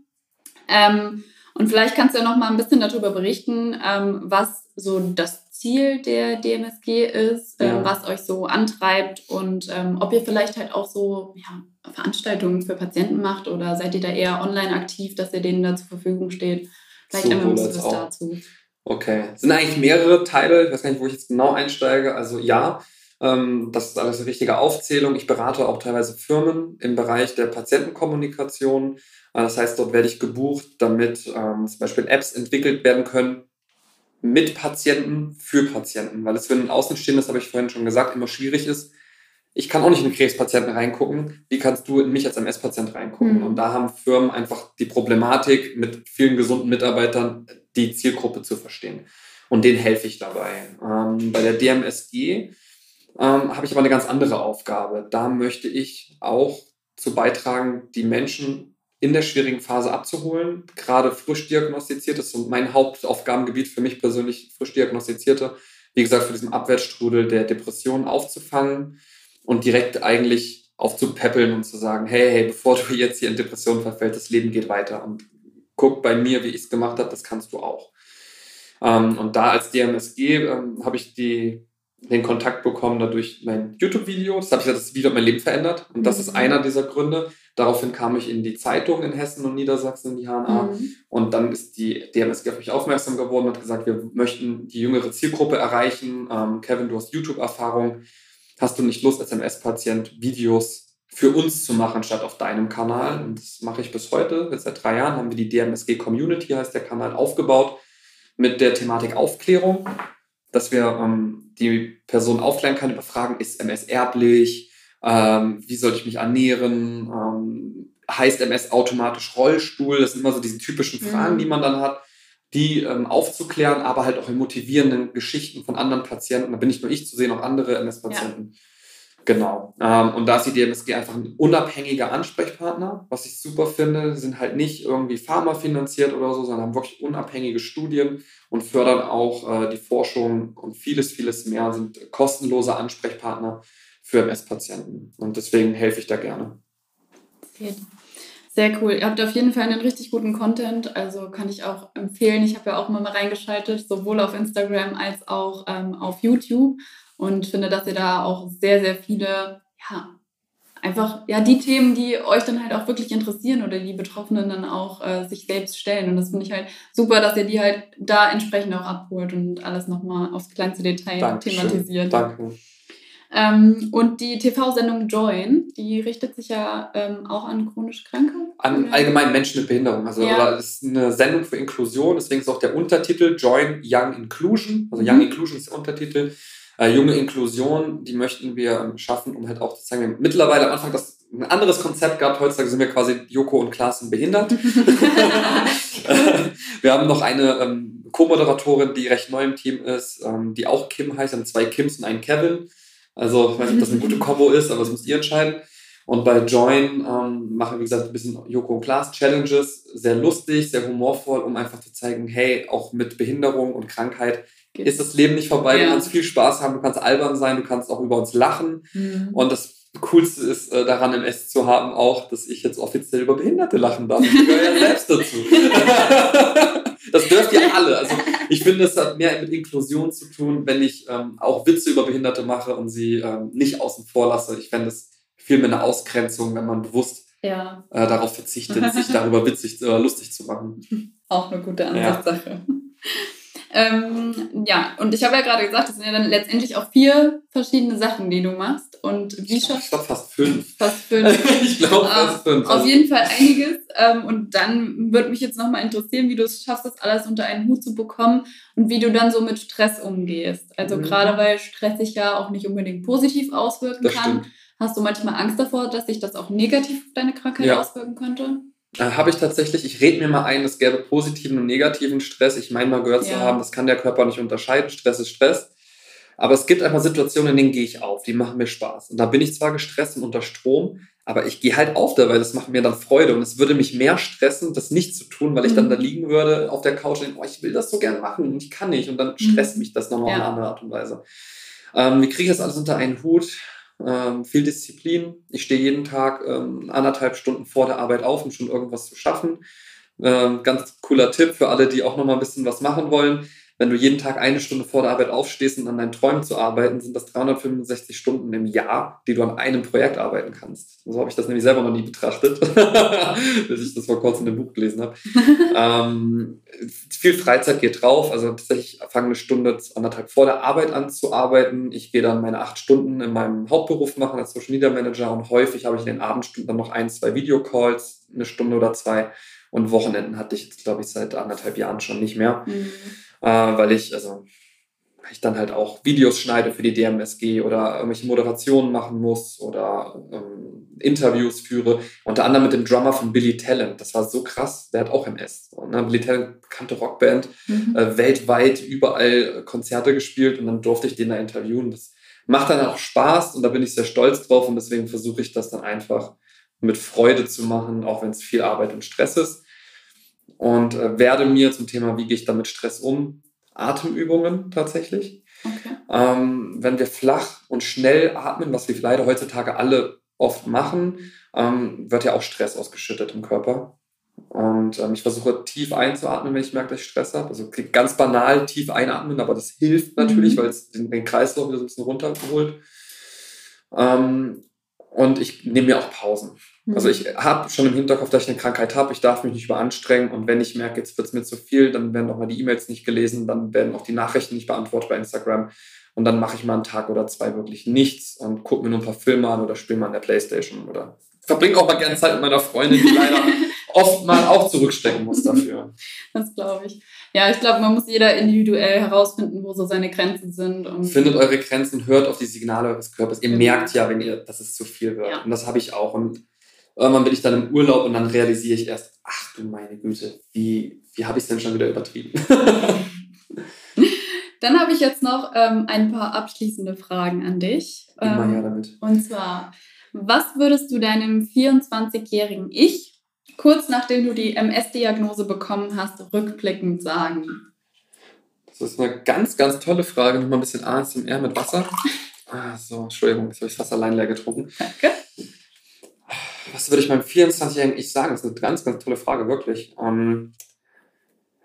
Ähm, und vielleicht kannst du ja noch mal ein bisschen darüber berichten, ähm, was so das Ziel der DMSG ist, ähm, ja. was euch so antreibt und ähm, ob ihr vielleicht halt auch so ja, Veranstaltungen für Patienten macht oder seid ihr da eher online aktiv, dass ihr denen da zur Verfügung steht? Vielleicht so, einmal was dazu. Okay, es sind eigentlich mehrere Teile. Ich weiß gar nicht, wo ich jetzt genau einsteige. Also ja, ähm, das ist alles eine richtige Aufzählung. Ich berate auch teilweise Firmen im Bereich der Patientenkommunikation. Äh, das heißt, dort werde ich gebucht, damit ähm, zum Beispiel Apps entwickelt werden können mit Patienten für Patienten, weil es für einen Außenstehenden, das habe ich vorhin schon gesagt, immer schwierig ist. Ich kann auch nicht in einen Krebspatienten reingucken. Wie kannst du in mich als MS-Patient reingucken? Mhm. Und da haben Firmen einfach die Problematik, mit vielen gesunden Mitarbeitern die Zielgruppe zu verstehen. Und denen helfe ich dabei. Ähm, bei der DMSG ähm, habe ich aber eine ganz andere Aufgabe. Da möchte ich auch zu beitragen, die Menschen in der schwierigen Phase abzuholen. Gerade frisch diagnostiziert, das ist so mein Hauptaufgabengebiet für mich persönlich, frisch diagnostizierte, wie gesagt, für diesen Abwärtsstrudel der Depression aufzufangen und direkt eigentlich aufzupäppeln und zu sagen, hey, hey, bevor du jetzt hier in Depression verfällst, das Leben geht weiter und guck bei mir, wie ich es gemacht habe, das kannst du auch. Ähm, und da als DMSG ähm, habe ich die den Kontakt bekommen dadurch mein YouTube-Video. Das habe ich das Video hat mein Leben verändert. Und das mhm. ist einer dieser Gründe. Daraufhin kam ich in die Zeitung in Hessen und Niedersachsen, in die HNA. Mhm. Und dann ist die DMSG auf mich aufmerksam geworden und hat gesagt, wir möchten die jüngere Zielgruppe erreichen. Ähm, Kevin, du hast YouTube-Erfahrung. Hast du nicht Lust, als MS-Patient Videos für uns zu machen, statt auf deinem Kanal? Und das mache ich bis heute. Jetzt seit drei Jahren haben wir die DMSG Community, heißt der Kanal, aufgebaut mit der Thematik Aufklärung dass wir ähm, die Person aufklären können über Fragen, ist MS erblich, ähm, wie sollte ich mich ernähren, ähm, heißt MS automatisch Rollstuhl, das sind immer so diese typischen Fragen, mhm. die man dann hat, die ähm, aufzuklären, aber halt auch in motivierenden Geschichten von anderen Patienten, da bin nicht nur ich zu sehen, auch andere MS-Patienten. Ja. Genau. Ähm, und da ist die DMSG einfach ein unabhängiger Ansprechpartner, was ich super finde. Sie sind halt nicht irgendwie Pharma finanziert oder so, sondern haben wirklich unabhängige Studien und fördern auch äh, die Forschung und vieles, vieles mehr, sind kostenlose Ansprechpartner für MS-Patienten. Und deswegen helfe ich da gerne. Sehr cool. Ihr habt auf jeden Fall einen richtig guten Content, also kann ich auch empfehlen. Ich habe ja auch immer mal reingeschaltet, sowohl auf Instagram als auch ähm, auf YouTube und finde, dass ihr da auch sehr, sehr viele, ja, einfach, ja, die Themen, die euch dann halt auch wirklich interessieren oder die Betroffenen dann auch äh, sich selbst stellen. Und das finde ich halt super, dass ihr die halt da entsprechend auch abholt und alles nochmal aufs kleinste Detail Dankeschön. thematisiert. Danke. Ähm, und die TV-Sendung Join, die richtet sich ja ähm, auch an chronisch Kranke. An allgemein Menschen mit Behinderung. Also ja. ist eine Sendung für Inklusion, deswegen ist auch der Untertitel Join Young Inclusion. Also Young mhm. Inclusion ist der Untertitel. Äh, junge Inklusion, die möchten wir ähm, schaffen, um halt auch zu zeigen, wir haben mittlerweile am Anfang das ein anderes Konzept gehabt. Heutzutage sind wir quasi Joko und Klaas behindert. wir haben noch eine ähm, Co-Moderatorin, die recht neu im Team ist, ähm, die auch Kim heißt. Wir haben zwei Kims und einen Kevin. Also ich weiß nicht, ob das eine gute Kombo ist, aber das müsst ihr entscheiden. Und bei Join ähm, machen wir, wie gesagt, ein bisschen Joko und Klaas Challenges. Sehr lustig, sehr humorvoll, um einfach zu zeigen, hey, auch mit Behinderung und Krankheit ist das Leben nicht vorbei. Ja. Du kannst viel Spaß haben, du kannst albern sein, du kannst auch über uns lachen. Mhm. Und das Coolste ist äh, daran im S zu haben auch, dass ich jetzt offiziell über Behinderte lachen darf. Ich gehöre ja selbst dazu. das dürft ihr alle. Also ich finde, es hat mehr mit Inklusion zu tun, wenn ich ähm, auch Witze über Behinderte mache und sie ähm, nicht außen vor lasse. Ich fände es viel mehr eine Ausgrenzung, wenn man bewusst ja. äh, darauf verzichtet, sich darüber witzig, äh, lustig zu machen. Auch eine gute Ansichtssache. Ja. Ähm, ja, und ich habe ja gerade gesagt, das sind ja dann letztendlich auch vier verschiedene Sachen, die du machst. Und wie schon. Ich glaube fast fünf. Fast fünf. ich glaube fast fünf. Auf jeden Fall einiges. Ähm, und dann würde mich jetzt nochmal interessieren, wie du es schaffst, das alles unter einen Hut zu bekommen und wie du dann so mit Stress umgehst. Also mhm. gerade weil Stress sich ja auch nicht unbedingt positiv auswirken das kann. Stimmt. Hast du manchmal Angst davor, dass sich das auch negativ auf deine Krankheit ja. auswirken könnte? Äh, habe ich tatsächlich, ich rede mir mal ein, es gäbe positiven und negativen Stress. Ich meine mal gehört ja. zu haben, das kann der Körper nicht unterscheiden. Stress ist Stress. Aber es gibt einfach Situationen, in denen gehe ich auf, die machen mir Spaß. Und da bin ich zwar gestresst und unter Strom, Aber ich gehe halt auf dabei, das macht mir dann Freude und es würde mich mehr stressen, das nicht zu tun, weil ich dann Mhm. da liegen würde auf der Couch und denke, oh, ich will das so gerne machen und ich kann nicht und dann stresst Mhm. mich das nochmal auf Ja. eine andere Art und Weise. Ähm, wie kriege ich das alles unter einen Hut? Ähm, viel Disziplin. Ich stehe jeden Tag ähm, anderthalb Stunden vor der Arbeit auf, um schon irgendwas zu schaffen. Ähm, ganz cooler Tipp für alle, die auch noch mal ein bisschen was machen wollen. Wenn du jeden Tag eine Stunde vor der Arbeit aufstehst und an deinen Träumen zu arbeiten, sind das 365 Stunden im Jahr, die du an einem Projekt arbeiten kannst. So habe ich das nämlich selber noch nie betrachtet, bis ich das vor kurzem in dem Buch gelesen habe. ähm, viel Freizeit geht drauf. Also tatsächlich fange eine Stunde, anderthalb vor der Arbeit an zu arbeiten. Ich gehe dann meine acht Stunden in meinem Hauptberuf machen als Social Media Manager und häufig habe ich in den Abendstunden dann noch ein, zwei Videocalls, eine Stunde oder zwei. Und Wochenenden hatte ich jetzt, glaube ich, seit anderthalb Jahren schon nicht mehr, Mhm. Äh, weil ich, also, ich dann halt auch Videos schneide für die DMSG oder irgendwelche Moderationen machen muss oder ähm, Interviews führe. Unter anderem mit dem Drummer von Billy Talent. Das war so krass. Der hat auch MS. So, ne? Billy Talent, bekannte Rockband, Mhm. äh, weltweit überall Konzerte gespielt und dann durfte ich den da interviewen. Das macht dann auch Spaß und da bin ich sehr stolz drauf und deswegen versuche ich das dann einfach mit Freude zu machen, auch wenn es viel Arbeit und Stress ist. Und äh, werde mir zum Thema, wie gehe ich damit Stress um, Atemübungen tatsächlich. Okay. Ähm, wenn wir flach und schnell atmen, was wir leider heutzutage alle oft machen, ähm, wird ja auch Stress ausgeschüttet im Körper. Und ähm, ich versuche tief einzuatmen, wenn ich merke, dass ich Stress habe. Also ganz banal tief einatmen, aber das hilft natürlich, Mhm. weil es den, den Kreislauf wieder so ein bisschen runterholt. Ähm, und ich nehme mir auch Pausen. Mhm. Also ich habe schon im Hinterkopf, dass ich eine Krankheit habe. Ich darf mich nicht überanstrengen. Und wenn ich merke, jetzt wird es mir zu viel, dann werden auch mal die E-Mails nicht gelesen, dann werden auch die Nachrichten nicht beantwortet bei Instagram. Und dann mache ich mal einen Tag oder zwei wirklich nichts und gucke mir nur ein paar Filme an oder spiele mal an der Playstation oder verbringe auch mal gerne Zeit mit meiner Freundin, die leider oft mal auch zurückstecken muss dafür. Das glaube ich. Ja, ich glaube, man muss jeder individuell herausfinden, wo so seine Grenzen sind. Findet eure Grenzen, hört auf die Signale eures Körpers. Ihr Genau. merkt ja, wenn ihr, dass es zu viel wird. Ja. Und das habe ich auch. Und irgendwann bin ich dann im Urlaub und dann realisiere ich erst, ach du meine Güte, wie, wie habe ich es denn schon wieder übertrieben? Dann habe ich jetzt noch ähm, ein paar abschließende Fragen an dich. Immer Ähm, her damit. Und zwar, was würdest du deinem 24-jährigen Ich, kurz nachdem du die MS-Diagnose bekommen hast, rückblickend sagen? Das ist eine ganz, ganz tolle Frage. Nochmal ein bisschen ASMR mit Wasser. Ah, so, Entschuldigung, jetzt habe ich fast allein leer getrunken. Danke. Was würde ich meinem 24-jährigen Ich sagen? Das ist eine ganz, ganz tolle Frage, wirklich. Ähm,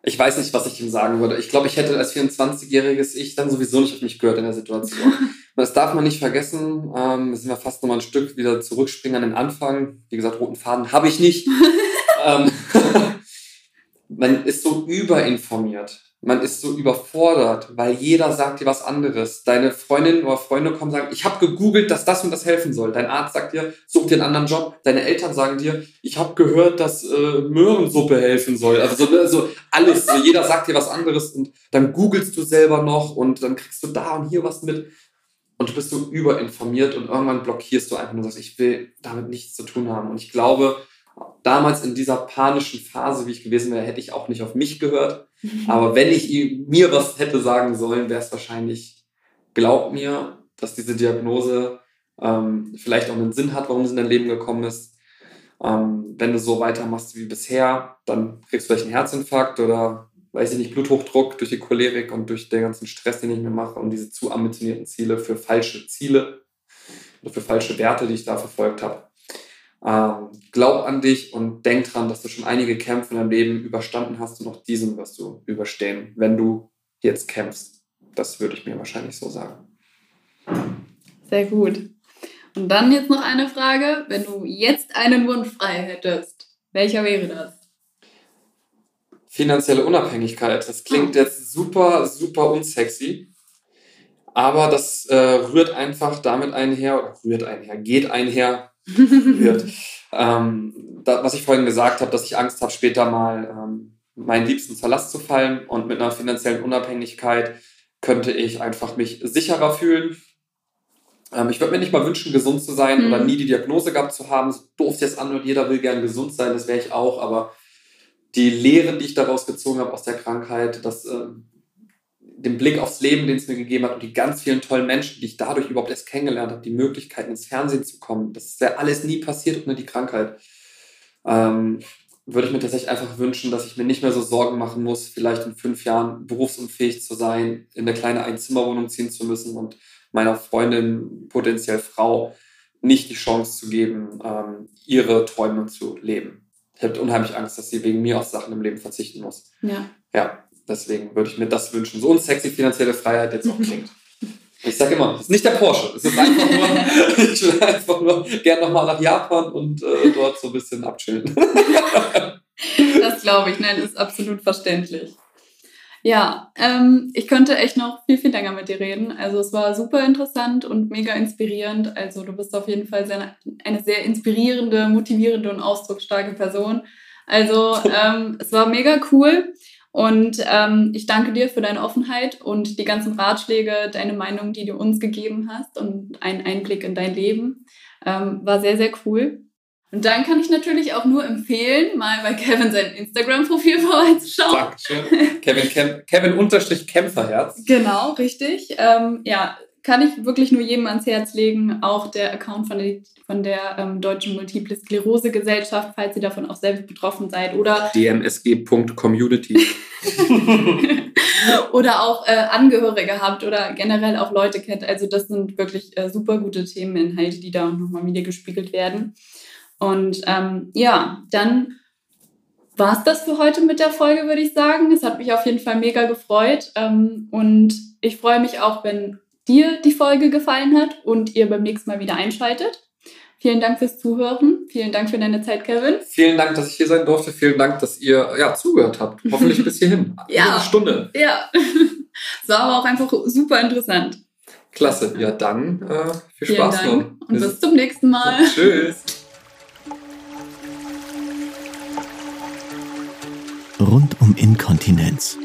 ich weiß nicht, was ich ihm sagen würde. Ich glaube, ich hätte als 24-jähriges Ich dann sowieso nicht auf mich gehört in der Situation. Und das darf man nicht vergessen. Ähm, sind wir fast nochmal ein Stück wieder zurückspringen an den Anfang. Wie gesagt, roten Faden habe ich nicht. ähm, man ist so überinformiert. Man ist so überfordert, weil jeder sagt dir was anderes. Deine Freundin oder Freunde kommen und sagen, ich habe gegoogelt, dass das und das helfen soll. Dein Arzt sagt dir, such dir einen anderen Job. Deine Eltern sagen dir, ich habe gehört, dass äh, Möhrensuppe helfen soll. Also so, so alles. So, jeder sagt dir was anderes und dann googelst du selber noch und dann kriegst du da und hier was mit. Und du bist so überinformiert und irgendwann blockierst du einfach nur und sagst, ich will damit nichts zu tun haben. Und ich glaube, damals in dieser panischen Phase, wie ich gewesen wäre, hätte ich auch nicht auf mich gehört. Aber wenn ich mir was hätte sagen sollen, wäre es wahrscheinlich, glaub mir, dass diese Diagnose ähm, vielleicht auch einen Sinn hat, warum sie in dein Leben gekommen ist. Ähm, wenn du so weitermachst wie bisher, dann kriegst du vielleicht einen Herzinfarkt oder, weiß ich nicht, Bluthochdruck durch die Cholerik und durch den ganzen Stress, den ich mir mache und diese zu ambitionierten Ziele für falsche Ziele oder für falsche Werte, die ich da verfolgt habe. Ähm, glaub an dich und denk dran, dass du schon einige Kämpfe in deinem Leben überstanden hast und auch diesen wirst du überstehen, wenn du jetzt kämpfst. Das würde ich mir wahrscheinlich so sagen. Sehr gut. Und dann jetzt noch eine Frage. Wenn du jetzt einen Wunsch frei hättest, welcher wäre das? Finanzielle Unabhängigkeit. Das klingt jetzt super, super unsexy. Aber das äh, rührt einfach damit einher, oder rührt einher, geht einher, rührt. ähm, da, was ich vorhin gesagt habe, dass ich Angst habe, später mal ähm, meinen Liebsten zur Last zu fallen. Und mit einer finanziellen Unabhängigkeit könnte ich einfach mich sicherer fühlen. Ähm, ich würde mir nicht mal wünschen, gesund zu sein Mhm. oder nie die Diagnose gehabt zu haben. So doof jetzt an und jeder will gern gesund sein, das wäre ich auch. Aber die Lehren, die ich daraus gezogen habe aus der Krankheit, dass ähm, den Blick aufs Leben, den es mir gegeben hat und die ganz vielen tollen Menschen, die ich dadurch überhaupt erst kennengelernt habe, die Möglichkeiten ins Fernsehen zu kommen, das wäre alles nie passiert ohne die Krankheit. Ähm, würde ich mir tatsächlich einfach wünschen, dass ich mir nicht mehr so Sorgen machen muss, vielleicht in fünf Jahren berufsunfähig zu sein, in eine kleine Einzimmerwohnung ziehen zu müssen und meiner Freundin, potenziell Frau, nicht die Chance zu geben, ähm, ihre Träume zu leben. Ich habe unheimlich Angst, dass sie wegen mir auf Sachen im Leben verzichten muss. Ja. Ja, deswegen würde ich mir das wünschen. So unsexy finanzielle Freiheit jetzt auch klingt. Ich sage immer, es ist nicht der Porsche. Es ist einfach nur, ich will einfach nur gerne nochmal nach Japan und äh, dort so ein bisschen abchillen. das glaube ich, nein, ist absolut verständlich. Ja, ähm, ich könnte echt noch viel, viel länger mit dir reden. Also es war super interessant und mega inspirierend. Also du bist auf jeden Fall sehr, eine sehr inspirierende, motivierende und ausdrucksstarke Person. Also ähm, es war mega cool. Und ähm, ich danke dir für deine Offenheit und die ganzen Ratschläge, deine Meinung, die du uns gegeben hast und einen Einblick in dein Leben. Ähm, war sehr, sehr cool. Und dann kann ich natürlich auch nur empfehlen, mal bei Kevin sein Instagram-Profil vorbeizuschauen. Dankeschön. Kevin, Kevin, Kevin unterstrich Kämpferherz. Genau, richtig. Ähm, ja, kann ich wirklich nur jedem ans Herz legen. Auch der Account von der, von der ähm, Deutschen Multiple Sklerose Gesellschaft, falls ihr davon auch selbst betroffen seid. Oder dmsg.community. oder auch äh, Angehörige habt oder generell auch Leute kennt. Also das sind wirklich äh, super gute Themeninhalte, die da nochmal wieder gespiegelt werden. Und ähm, ja, dann war es das für heute mit der Folge, würde ich sagen. Es hat mich auf jeden Fall mega gefreut. Ähm, und ich freue mich auch, wenn dir die Folge gefallen hat und ihr beim nächsten Mal wieder einschaltet. Vielen Dank fürs Zuhören. Vielen Dank für deine Zeit, Kevin. Vielen Dank, dass ich hier sein durfte. Vielen Dank, dass ihr ja, zugehört habt. Hoffentlich bis hierhin. ja. Eine Stunde. Ja. Es war aber auch einfach super interessant. Klasse. Ja, dann äh, viel Vielen Spaß Dank noch. Und bis zum nächsten Mal. Tschüss. Rund um Inkontinenz.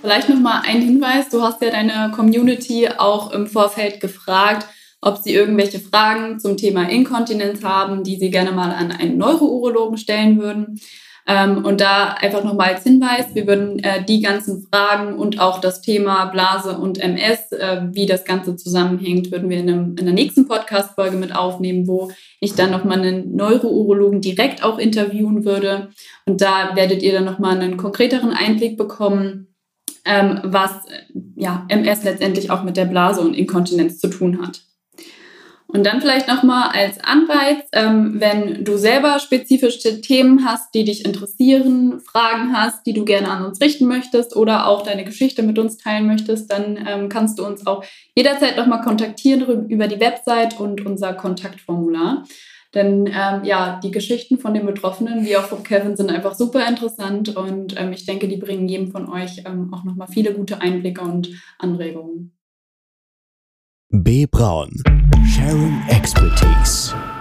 Vielleicht nochmal ein Hinweis. Du hast ja deine Community auch im Vorfeld gefragt, ob sie irgendwelche Fragen zum Thema Inkontinenz haben, die sie gerne mal an einen Neurourologen stellen würden. Ähm, und da einfach nochmal als Hinweis, wir würden äh, die ganzen Fragen und auch das Thema Blase und MS, äh, wie das Ganze zusammenhängt, würden wir in, einem, in der nächsten Podcast-Folge mit aufnehmen, wo ich dann nochmal einen Neurourologen direkt auch interviewen würde. Und da werdet ihr dann nochmal einen konkreteren Einblick bekommen, ähm, was ja, MS letztendlich auch mit der Blase und Inkontinenz zu tun hat. Und dann vielleicht nochmal als Anreiz, ähm, wenn du selber spezifische Themen hast, die dich interessieren, Fragen hast, die du gerne an uns richten möchtest oder auch deine Geschichte mit uns teilen möchtest, dann ähm, kannst du uns auch jederzeit nochmal kontaktieren über die Website und unser Kontaktformular. Denn ähm, ja, die Geschichten von den Betroffenen, wie auch von Kevin, sind einfach super interessant und ähm, ich denke, die bringen jedem von euch ähm, auch nochmal viele gute Einblicke und Anregungen. B. Braun. Sharing Expertise.